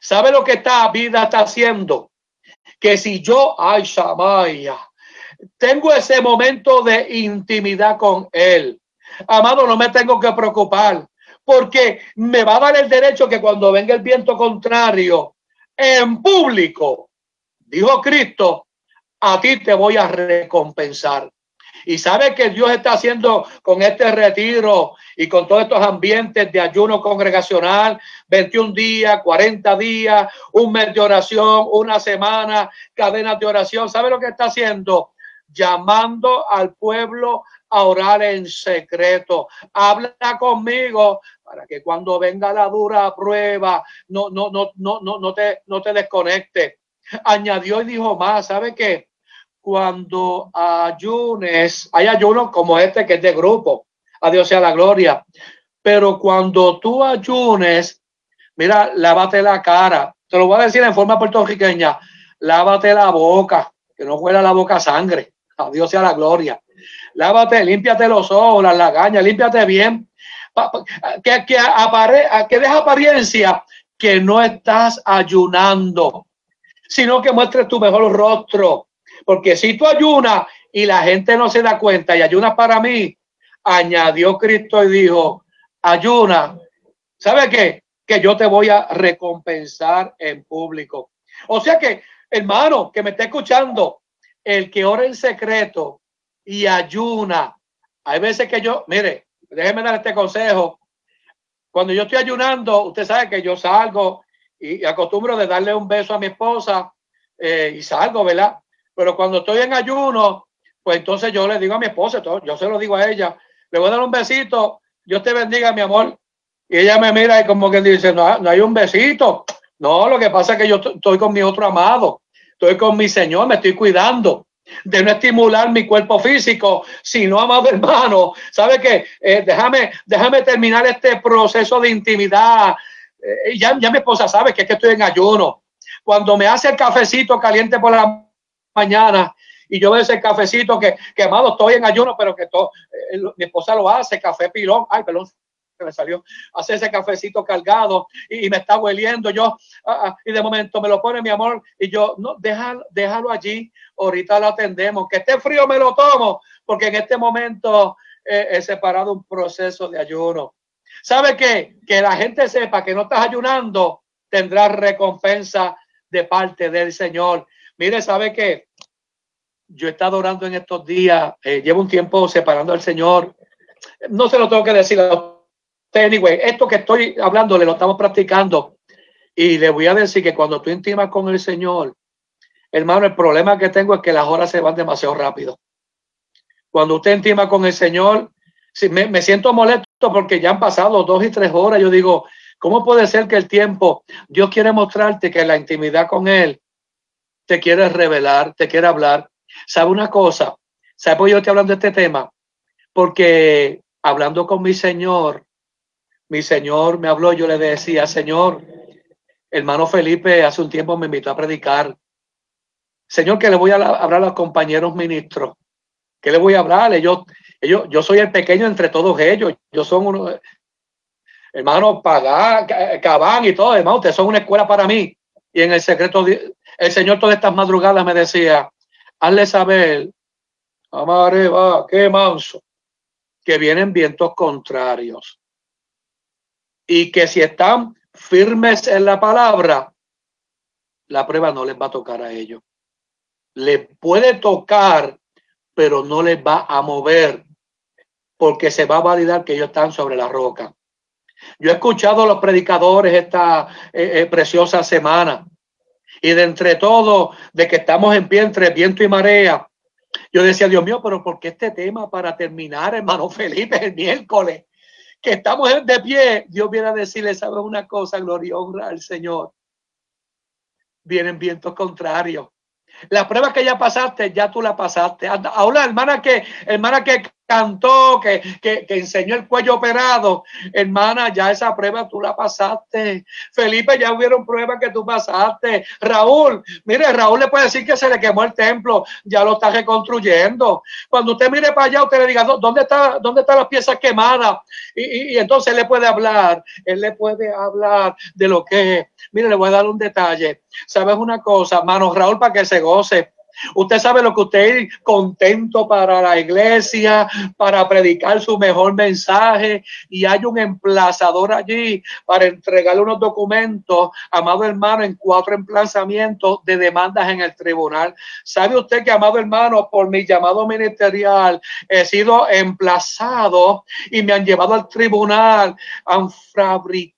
¿Sabe lo que esta vida está haciendo? Que si yo, ay, Shamaya, tengo ese momento de intimidad con él, amado, no me tengo que preocupar, porque me va a dar el derecho que cuando venga el viento contrario en público, dijo Cristo, a ti te voy a recompensar. Y sabe que Dios está haciendo con este retiro y con todos estos ambientes de ayuno congregacional, 21 días, 40 días, un mes de oración, una semana, cadenas de oración. ¿Sabe lo que está haciendo? Llamando al pueblo a orar en secreto. Habla conmigo para que cuando venga la dura prueba no, no, no, no, no, no te, no te desconecte. Añadió y dijo más, ¿sabe qué? cuando ayunes, hay ayunos como este que es de grupo, a Dios sea la gloria, pero cuando tú ayunes, mira, lávate la cara, te lo voy a decir en forma puertorriqueña, lávate la boca, que no huela la boca sangre, a Dios sea la gloria. Lávate, límpiate los ojos, las lagañas, límpiate bien, que, que, apare, que deja apariencia que no estás ayunando, sino que muestres tu mejor rostro, porque si tú ayunas y la gente no se da cuenta y ayunas para mí, añadió Cristo y dijo, ayuna, ¿sabe qué? Que yo te voy a recompensar en público. O sea que, hermano, que me está escuchando, el que ora en secreto y ayuna, hay veces que yo, mire, déjeme dar este consejo. Cuando yo estoy ayunando, usted sabe que yo salgo y, acostumbro de darle un beso a mi esposa eh, y salgo, ¿verdad? Pero cuando estoy en ayuno, pues entonces yo le digo a mi esposa, yo se lo digo a ella, le voy a dar un besito, Dios te bendiga, mi amor. Y ella me mira y como que dice, no, no hay un besito. No, lo que pasa es que yo estoy con mi otro amado, estoy con mi Señor, me estoy cuidando de no estimular mi cuerpo físico, sino, amado hermano, ¿sabe qué? Eh, déjame, déjame terminar este proceso de intimidad. Eh, ya, ya mi esposa sabe que es que estoy en ayuno. Cuando me hace el cafecito caliente por la mañana y yo veo ese cafecito que, que amado, estoy en ayuno, pero que todo, eh, mi esposa lo hace, café pilón, ay, perdón, me salió, hace ese cafecito cargado y, me está hueliendo yo, ah, ah, y de momento me lo pone mi amor, y yo, no, déjalo, déjalo allí, ahorita lo atendemos, que esté frío me lo tomo, porque en este momento eh, he separado un proceso de ayuno. ¿Sabe qué? Que la gente sepa que no estás ayunando, tendrás recompensa de parte del Señor. Mire, ¿sabe qué? Yo he estado orando en estos días, eh, llevo un tiempo separando al Señor. No se lo tengo que decir a anyway. Esto que estoy hablando, lo estamos practicando. Y le voy a decir que cuando tú intimas con el Señor, hermano, el problema que tengo es que las horas se van demasiado rápido. Cuando usted intima con el Señor, si me, me siento molesto porque ya han pasado dos y tres horas. Yo digo, ¿cómo puede ser que el tiempo, Dios quiere mostrarte que la intimidad con Él te quiere revelar, te quiere hablar? ¿Sabe una cosa? ¿Sabe por qué yo estoy hablando de este tema? Porque hablando con mi Señor, mi Señor me habló, yo le decía, Señor, hermano Felipe hace un tiempo me invitó a predicar. Señor, que le voy a hablar a los compañeros ministros. ¿Qué le voy a hablar? Ellos, ellos, yo soy el pequeño entre todos ellos. Yo son uno, hermano, Pagán, Cabán y todo, hermano, ustedes son una escuela para mí. Y en el secreto, el Señor todas estas madrugadas me decía, hazle saber, amare, va, qué manso, que vienen vientos contrarios. Y que si están firmes en la palabra, la prueba no les va a tocar a ellos. Le puede tocar, pero no les va a mover, porque se va a validar que ellos están sobre la roca. Yo he escuchado a los predicadores esta eh, eh, preciosa semana y de entre todo, de que estamos en pie entre viento y marea, yo decía, Dios mío, pero ¿por qué este tema para terminar, hermano Felipe, el miércoles? Que estamos de pie, Dios viene a decirle, ¿sabes una cosa? Gloria y honra al Señor. Vienen vientos contrarios. La prueba que ya pasaste, ya tú la pasaste. Ahora, hermana que, hermana que cantó, que, que, que, enseñó el cuello operado, hermana, ya esa prueba tú la pasaste. Felipe, ya hubieron pruebas que tú pasaste. Raúl, mire, Raúl le puede decir que se le quemó el templo, ya lo está reconstruyendo. Cuando usted mire para allá, usted le diga, ¿dónde está, dónde están las piezas quemadas? Y, y, entonces él le puede hablar, él le puede hablar de lo que. Mire, le voy a dar un detalle. ¿Sabes una cosa, hermano Raúl, para que se goce? Usted sabe lo que usted es contento para la iglesia, para predicar su mejor mensaje y hay un emplazador allí para entregarle unos documentos, amado hermano, en cuatro emplazamientos de demandas en el tribunal. ¿Sabe usted que, amado hermano, por mi llamado ministerial he sido emplazado y me han llevado al tribunal, han fabricado,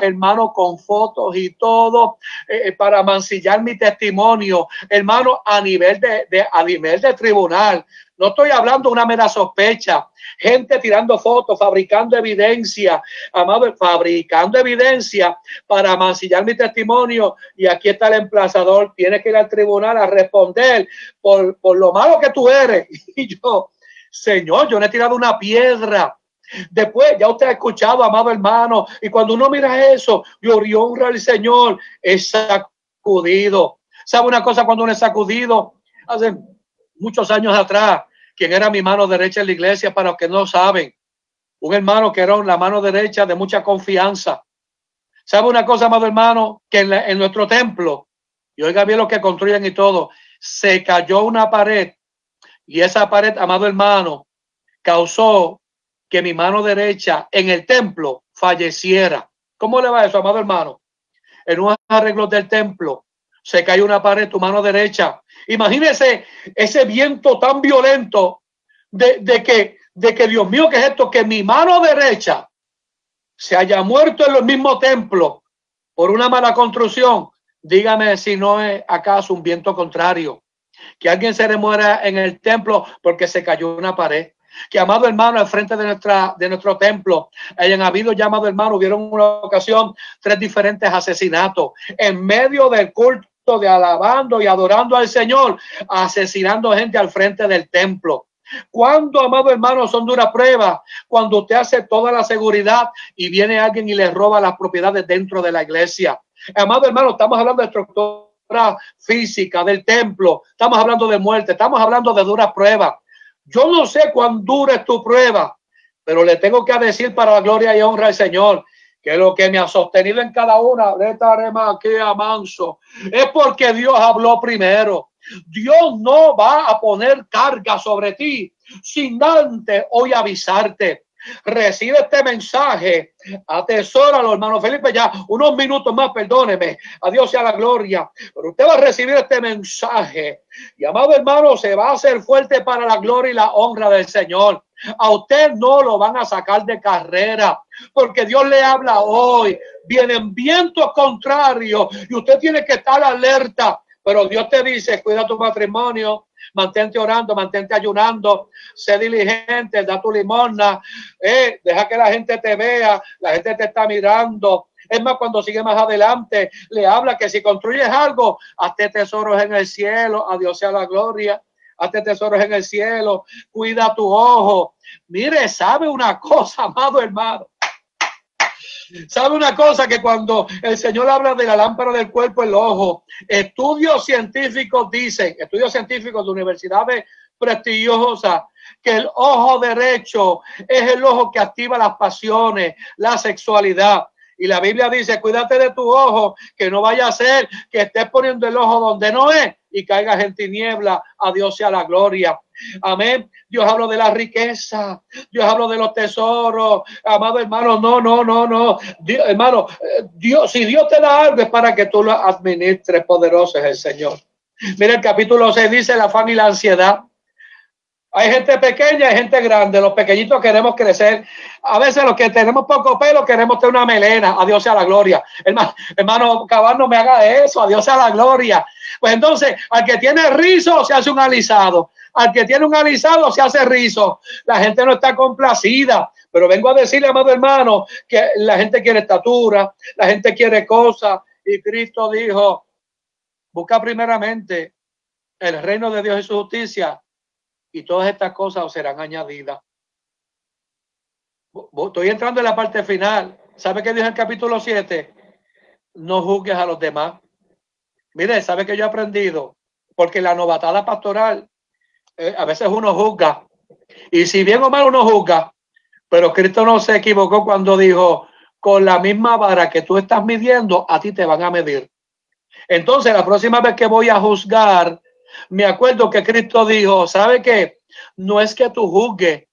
hermano, con fotos y todo eh, para mancillar mi testimonio, hermano, a nivel de, a nivel de tribunal. No estoy hablando de una mera sospecha. Gente tirando fotos, fabricando evidencia, amado, fabricando evidencia para mancillar mi testimonio. Y aquí está el emplazador. Tiene que ir al tribunal a responder por, por lo malo que tú eres. Y yo, Señor, yo no he tirado una piedra. Después, ya usted ha escuchado, amado hermano, y cuando uno mira eso, gloria honra al Señor, es sacudido. ¿Sabe una cosa cuando uno es sacudido? Hace muchos años atrás, quien era mi mano derecha en la iglesia, para los que no saben, un hermano que era la mano derecha de mucha confianza. ¿Sabe una cosa, amado hermano? Que en, en nuestro templo, y oiga bien lo que construyen y todo, se cayó una pared y esa pared, amado hermano, causó que mi mano derecha en el templo falleciera. ¿Cómo le va eso, amado hermano? En un arreglo del templo se cayó una pared, tu mano derecha. Imagínese ese viento tan violento de, de, que, de que, Dios mío, ¿qué es esto? Que mi mano derecha se haya muerto en los mismos templos por una mala construcción. Dígame si no es acaso un viento contrario. Que alguien se le en el templo porque se cayó una pared que amado hermano al frente de nuestra de nuestro templo hayan habido llamado hermano hubieron una ocasión tres diferentes asesinatos en medio del culto de alabando y adorando al Señor asesinando gente al frente del templo cuando, amado hermano, son duras pruebas, cuando usted hace toda la seguridad y viene alguien y le roba las propiedades dentro de la iglesia. Amado hermano, estamos hablando de estructura física del templo, estamos hablando de muerte, estamos hablando de duras pruebas. Yo no sé cuán dura es tu prueba, pero le tengo que decir para la gloria y honra al Señor que lo que me ha sostenido en cada una de estas que manso es porque Dios habló primero. Dios no va a poner carga sobre ti sin antes hoy avisarte. Recibe este mensaje, atesóralo, hermano Felipe, ya unos minutos más, perdóneme, a Dios sea la gloria, pero usted va a recibir este mensaje y amado hermano, se va a hacer fuerte para la gloria y la honra del Señor. A usted no lo van a sacar de carrera, porque Dios le habla hoy. Vienen vientos contrarios y usted tiene que estar alerta. Pero Dios te dice, cuida tu matrimonio, mantente orando, mantente ayunando, sé diligente, da tu limosna, eh, deja que la gente te vea, la gente te está mirando. Es más, cuando sigue más adelante, le habla que si construyes algo, hazte tesoros en el cielo, a Dios sea la gloria hazte tesoros en el cielo, cuida tu ojo. Mire, sabe una cosa, amado hermano. ¿Sabe una cosa? Que cuando el Señor habla de la lámpara del cuerpo, el ojo, estudios científicos dicen, estudios científicos de universidades prestigiosas, que el ojo derecho es el ojo que activa las pasiones, la sexualidad. Y la Biblia dice, cuídate de tu ojo, que no vaya a ser que estés poniendo el ojo donde no es y caigas en tiniebla. A Dios sea la gloria. Amén. Dios habló de la riqueza. Dios habló de los tesoros. Amado hermano, no, no, no, no. hermano, eh, Dios, si Dios te da algo es para que tú lo administres. Poderoso es el Señor. Mira el capítulo 6 dice la afán y la ansiedad. Hay gente pequeña, hay gente grande. Los pequeñitos queremos crecer. A veces los que tenemos poco pelo queremos tener una melena. A Dios sea la gloria. Hermano, hermano cabal, no me haga eso. A Dios sea la gloria. Pues entonces, al que tiene rizo se hace un alisado. Al que tiene un alisado se hace rizo. La gente no está complacida. Pero vengo a decirle, amado hermano, que la gente quiere estatura, la gente quiere cosas. Y Cristo dijo, busca primeramente el reino de Dios y su justicia y todas estas cosas os serán añadidas. Estoy entrando en la parte final. ¿Sabe qué dijo en el capítulo 7? No juzgues a los demás. Mire, ¿sabe que yo he aprendido? Porque la novatada pastoral, eh, a veces uno juzga. Y si bien o mal uno juzga, pero Cristo no se equivocó cuando dijo, con la misma vara que tú estás midiendo, a ti te van a medir. Entonces, la próxima vez que voy a juzgar, me acuerdo que Cristo dijo, ¿sabe qué? No es que tú juzgues,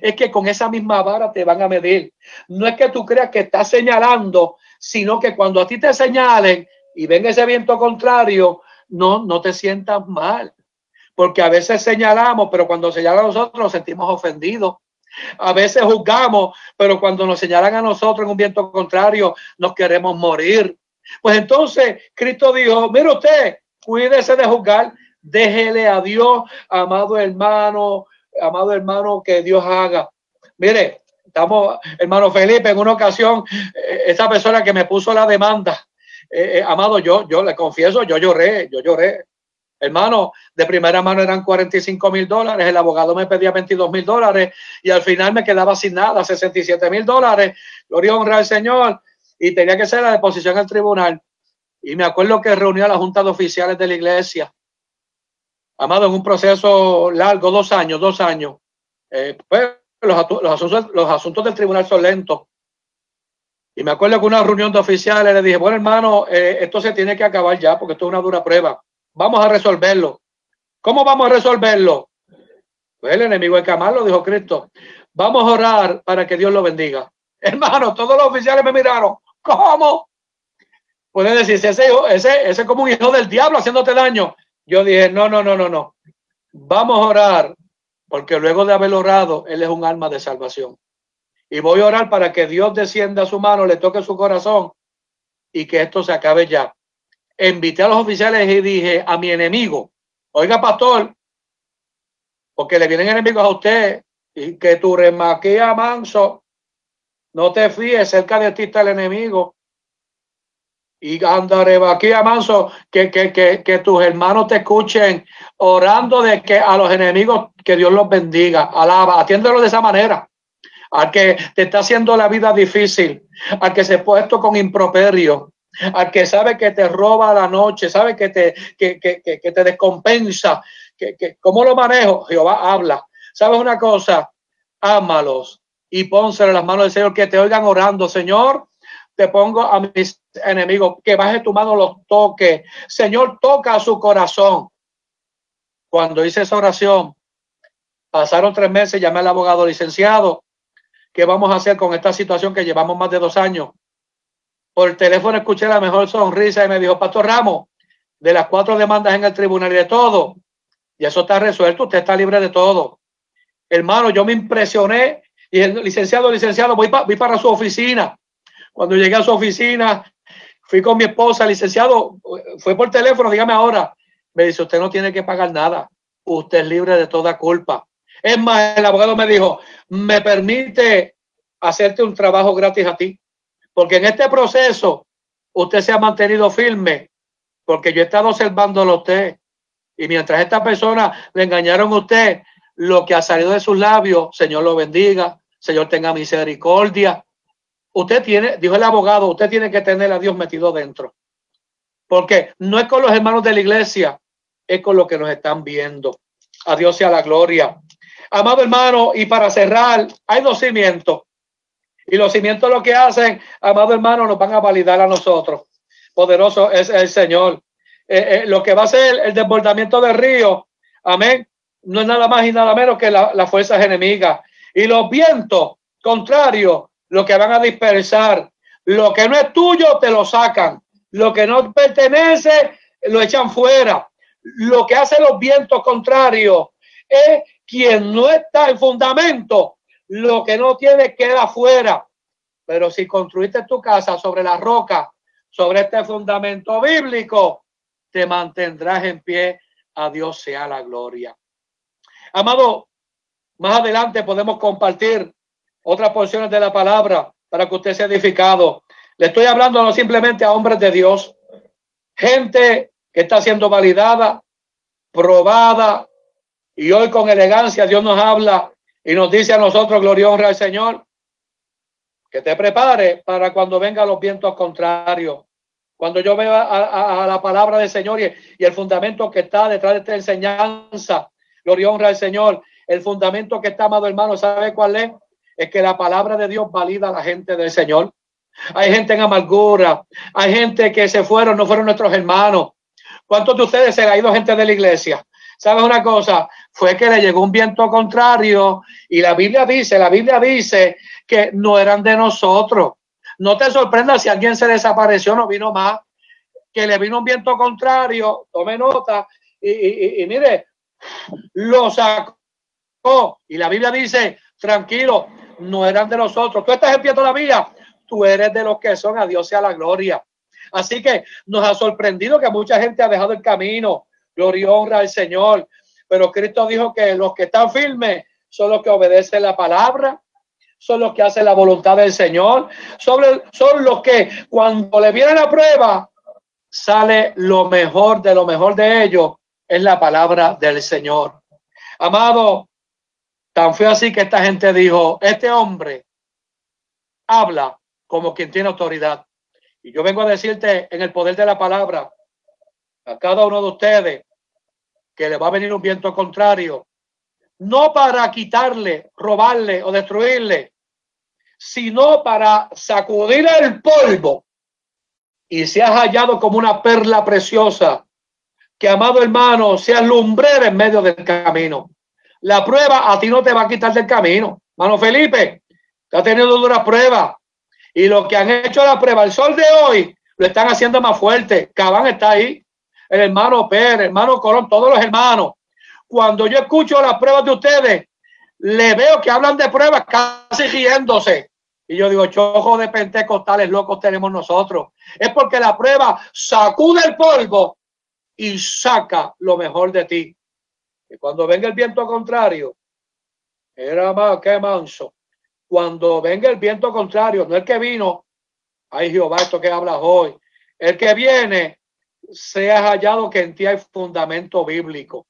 es que con esa misma vara te van a medir. No es que tú creas que estás señalando, sino que cuando a ti te señalen y venga ese viento contrario, no, no te sientas mal. Porque a veces señalamos, pero cuando señalan a nosotros nos sentimos ofendidos. A veces juzgamos, pero cuando nos señalan a nosotros en un viento contrario, nos queremos morir. Pues entonces Cristo dijo, mire usted, cuídese de juzgar, déjele a Dios, amado hermano, amado hermano, que Dios haga. Mire, estamos, hermano Felipe, en una ocasión, eh, esa persona que me puso la demanda, eh, eh, amado, yo, yo le confieso, yo lloré, yo lloré. Hermano, de primera mano eran 45 mil dólares, el abogado me pedía 22 mil dólares y al final me quedaba sin nada, 67 mil dólares. Gloria honra al Señor y tenía que ser la deposición al tribunal. Y me acuerdo que reunió a la Junta de Oficiales de la Iglesia. Amado, en un proceso largo, dos años, dos años. Eh, pues, los, asuntos, del tribunal son lentos. Y me acuerdo que una reunión de oficiales le dije, bueno hermano, eh, esto se tiene que acabar ya porque esto es una dura prueba. Vamos a resolverlo. ¿Cómo vamos a resolverlo? Pues el enemigo es que amarlo, dijo Cristo. Vamos a orar para que Dios lo bendiga. Hermano, todos los oficiales me miraron. ¿Cómo? Puede decirse, ese, ese, ese es como un hijo del diablo haciéndote daño. Yo dije, no, no, no, no, no. Vamos a orar, porque luego de haber orado, Él es un alma de salvación. Y voy a orar para que Dios descienda a su mano, le toque su corazón y que esto se acabe ya. Invité a los oficiales y dije a mi enemigo, oiga pastor, porque le vienen enemigos a usted y que tu remaquea manso, no te fíes, cerca de ti está el enemigo y andaré aquí manso, que, que, que, que, tus hermanos te escuchen orando de que a los enemigos que Dios los bendiga. Alaba, atiéndelo de esa manera. Al que te está haciendo la vida difícil, al que se ha puesto con improperio, al que sabe que te roba la noche, sabe que te, que, que, que te descompensa. Que, que, ¿Cómo lo manejo? Jehová habla. ¿Sabes una cosa? Ámalos y pónselo en las manos del Señor, que te oigan orando, Señor te pongo a mis enemigos, que baje tu mano, los toque. Señor, toca su corazón. Cuando hice esa oración, pasaron tres meses, llamé al abogado licenciado, qué vamos a hacer con esta situación que llevamos más de dos años. Por teléfono escuché la mejor sonrisa y me dijo, Pastor Ramos, de las cuatro demandas en el tribunal y de todo, y eso está resuelto, usted está libre de todo. Hermano, yo me impresioné y el licenciado, licenciado, voy para su oficina. Cuando llegué a su oficina, fui con mi esposa, licenciado, fue por teléfono, dígame ahora. Me dice, usted no tiene que pagar nada, usted es libre de toda culpa. Es más, el abogado me dijo, me permite hacerte un trabajo gratis a ti, porque en este proceso usted se ha mantenido firme, porque yo he estado observándolo a usted. Y mientras esta persona le engañaron a usted, lo que ha salido de sus labios, Señor lo bendiga, Señor tenga misericordia. Usted tiene, dijo el abogado, usted tiene que tener a Dios metido dentro. Porque no es con los hermanos de la iglesia, es con lo que nos están viendo. A Dios sea la gloria. Amado hermano, y para cerrar, hay dos cimientos. Y los cimientos lo que hacen, amado hermano, nos van a validar a nosotros. Poderoso es el Señor. Eh, eh, lo que va a ser el desbordamiento del río, amén, no es nada más y nada menos que las fuerzas enemigas. Y los vientos contrarios, lo que van a dispersar. Lo que no es tuyo, te lo sacan. Lo que no pertenece, lo echan fuera. Lo que hacen los vientos contrarios es quien no está en fundamento. Lo que no tiene queda fuera. Pero si construiste tu casa sobre la roca, sobre este fundamento bíblico, te mantendrás en pie. A Dios sea la gloria. Amado, más adelante podemos compartir otras porciones de la palabra para que usted sea edificado. Le estoy hablando no simplemente a hombres de Dios, gente que está siendo validada, probada, y hoy con elegancia Dios nos habla y nos dice a nosotros, gloria honra al Señor, que te prepare para cuando vengan los vientos contrarios. Cuando yo veo a, la palabra del Señor y, y, el fundamento que está detrás de esta enseñanza, Gloria honra al Señor. El fundamento que está, amado hermano, ¿sabe cuál es? Es que la palabra de Dios valida a la gente del Señor. Hay gente en amargura, hay gente que se fueron, no fueron nuestros hermanos. ¿Cuántos de ustedes se ha ido gente de la iglesia? ¿Sabes una cosa? Fue que le llegó un viento contrario y la Biblia dice, la Biblia dice que no eran de nosotros. No te sorprendas si alguien se desapareció, no vino más, que le vino un viento contrario, tome nota y, y, y mire, lo sacó. Y la Biblia dice, tranquilo, no eran de nosotros. Tú estás en pie todavía, tú eres de los que son, a Dios sea la gloria. Así que nos ha sorprendido que mucha gente ha dejado el camino. Gloria y honra al Señor. Pero Cristo dijo que los que están firmes son los que obedecen la palabra, son los que hacen la voluntad del Señor, son, son los que cuando le viene la prueba, sale lo mejor de lo mejor de ellos es la palabra del Señor. Amado, tan fue así que esta gente dijo, este hombre habla como quien tiene autoridad. Y yo vengo a decirte en el poder de la palabra a cada uno de ustedes que le va a venir un viento contrario, no para quitarle, robarle o destruirle, sino para sacudir el polvo y se ha hallado como una perla preciosa que, amado hermano, seas lumbrera en medio del camino. La prueba a ti no te va a quitar del camino. Mano Felipe, te ha tenido dura prueba. Y los que han hecho la prueba, el sol de hoy, lo están haciendo más fuerte. Cabán está ahí. El hermano Pérez, el hermano Colón, todos los hermanos. Cuando yo escucho las pruebas de ustedes, le veo que hablan de pruebas casi riéndose. Y yo digo, chojo de pentecostales locos tenemos nosotros. Es porque la prueba sacude el polvo y saca lo mejor de ti. Cuando venga el viento contrario, era más que manso. Cuando venga el viento contrario, no el que vino, ay Jehová, esto que hablas hoy, el que viene, seas hallado que en ti hay fundamento bíblico.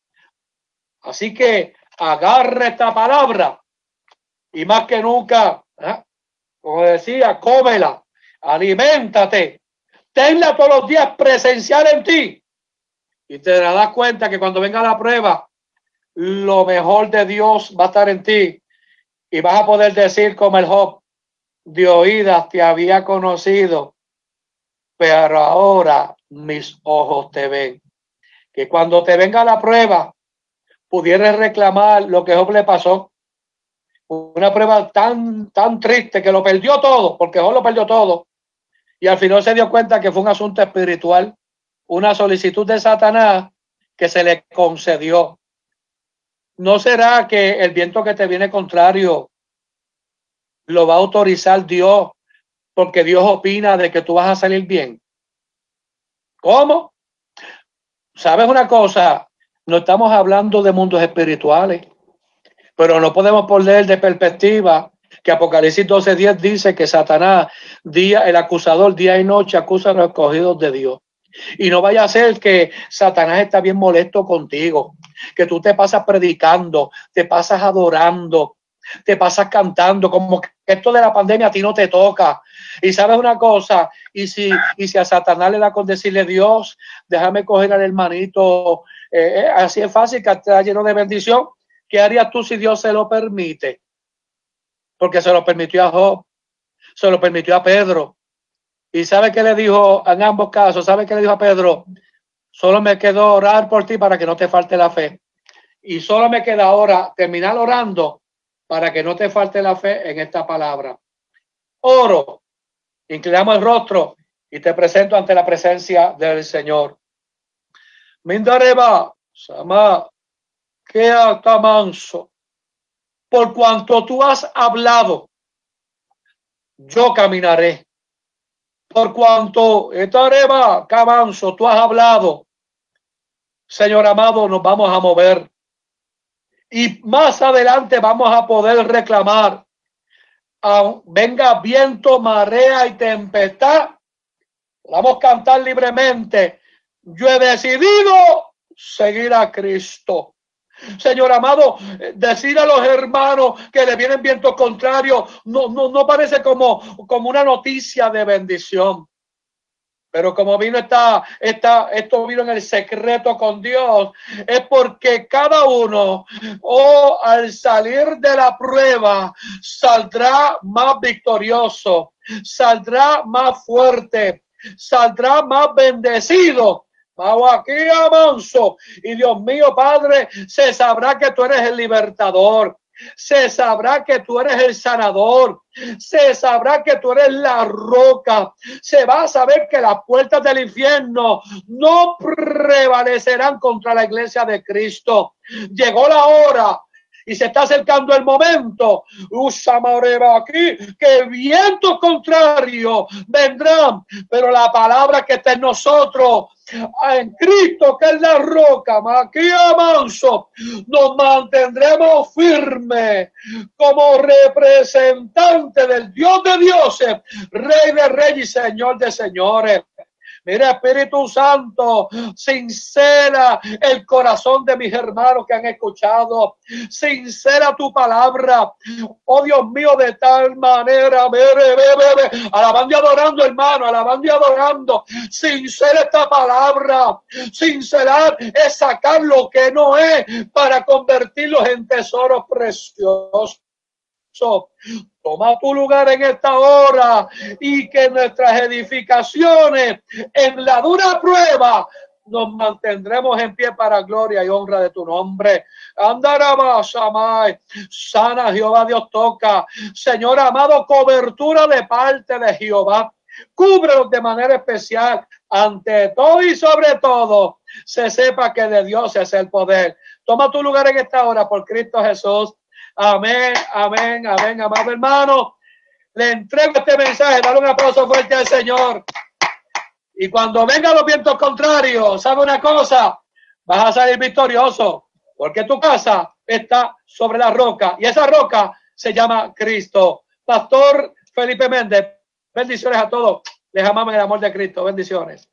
Así que agarre esta palabra y más que nunca, ¿eh? como decía, cómela, aliméntate, tenla todos los días presencial en ti y te darás cuenta que cuando venga la prueba, lo mejor de Dios va a estar en ti y vas a poder decir como el Job, de oídas te había conocido, pero ahora mis ojos te ven. Que cuando te venga la prueba, pudieras reclamar lo que Job le pasó. Una prueba tan, tan triste que lo perdió todo, porque Job lo perdió todo. Y al final se dio cuenta que fue un asunto espiritual, una solicitud de Satanás que se le concedió. ¿No será que el viento que te viene contrario lo va a autorizar Dios porque Dios opina de que tú vas a salir bien? ¿Cómo? ¿Sabes una cosa? No estamos hablando de mundos espirituales, pero no podemos poner de perspectiva que Apocalipsis 12:10 dice que Satanás, día, el acusador, día y noche acusa a los escogidos de Dios. Y no vaya a ser que Satanás está bien molesto contigo, que tú te pasas predicando, te pasas adorando, te pasas cantando, como que esto de la pandemia a ti no te toca. Y sabes una cosa, y si, y si a Satanás le da con decirle Dios, déjame coger al hermanito, eh, eh, así es fácil, que está lleno de bendición. ¿Qué harías tú si Dios se lo permite? Porque se lo permitió a Job, se lo permitió a Pedro, y sabe que le dijo en ambos casos, sabe que le dijo a Pedro, solo me quedó orar por ti para que no te falte la fe. Y solo me queda ahora terminar orando para que no te falte la fe en esta palabra. Oro, inclinamos el rostro y te presento ante la presencia del Señor. Mindareba, Sama, que manso, por cuanto tú has hablado, yo caminaré por cuanto estareba cabanzo, tú has hablado, Señor amado, nos vamos a mover. Y más adelante vamos a poder reclamar, venga viento, marea y tempestad, vamos a cantar libremente. Yo he decidido seguir a Cristo. Señor amado, decir a los hermanos que le vienen vientos contrarios no, no, no parece como, como una noticia de bendición. Pero como vino esta, esta, esto vino en el secreto con Dios, es porque cada uno, o oh, al salir de la prueba, saldrá más victorioso, saldrá más fuerte, saldrá más bendecido Vamos aquí, amanso. Y Dios mío, Padre, se sabrá que tú eres el libertador. Se sabrá que tú eres el sanador. Se sabrá que tú eres la roca. Se va a saber que las puertas del infierno no prevalecerán contra la iglesia de Cristo. Llegó la hora y se está acercando el momento. Usa aquí, que viento contrario vendrán, pero la palabra que está en nosotros en Cristo, que es la roca, Maquia Manso, nos mantendremos firmes como representante del Dios de dioses, Rey de reyes y Señor de señores. Mira, Espíritu Santo, sincera el corazón de mis hermanos que han escuchado. Sincera tu palabra. Oh Dios mío, de tal manera. Alabando y adorando, hermano. Alabando y adorando. Sincera esta palabra. Sincerar es sacar lo que no es para convertirlos en tesoros preciosos. Toma tu lugar en esta hora y que nuestras edificaciones en la dura prueba nos mantendremos en pie para gloria y honra de tu nombre. Andarabashamay, sana Jehová, Dios toca. Señor amado, cobertura de parte de Jehová. Cúbrelos de manera especial. Ante todo y sobre todo, se sepa que de Dios es el poder. Toma tu lugar en esta hora por Cristo Jesús. Amén, amén, amén, amado hermano. Le entrego este mensaje, dale un aplauso fuerte al Señor. Y cuando vengan los vientos contrarios, ¿sabe una cosa? Vas a salir victorioso, porque tu casa está sobre la roca y esa roca se llama Cristo. Pastor Felipe Méndez, bendiciones a todos. Les amamos el amor de Cristo. Bendiciones.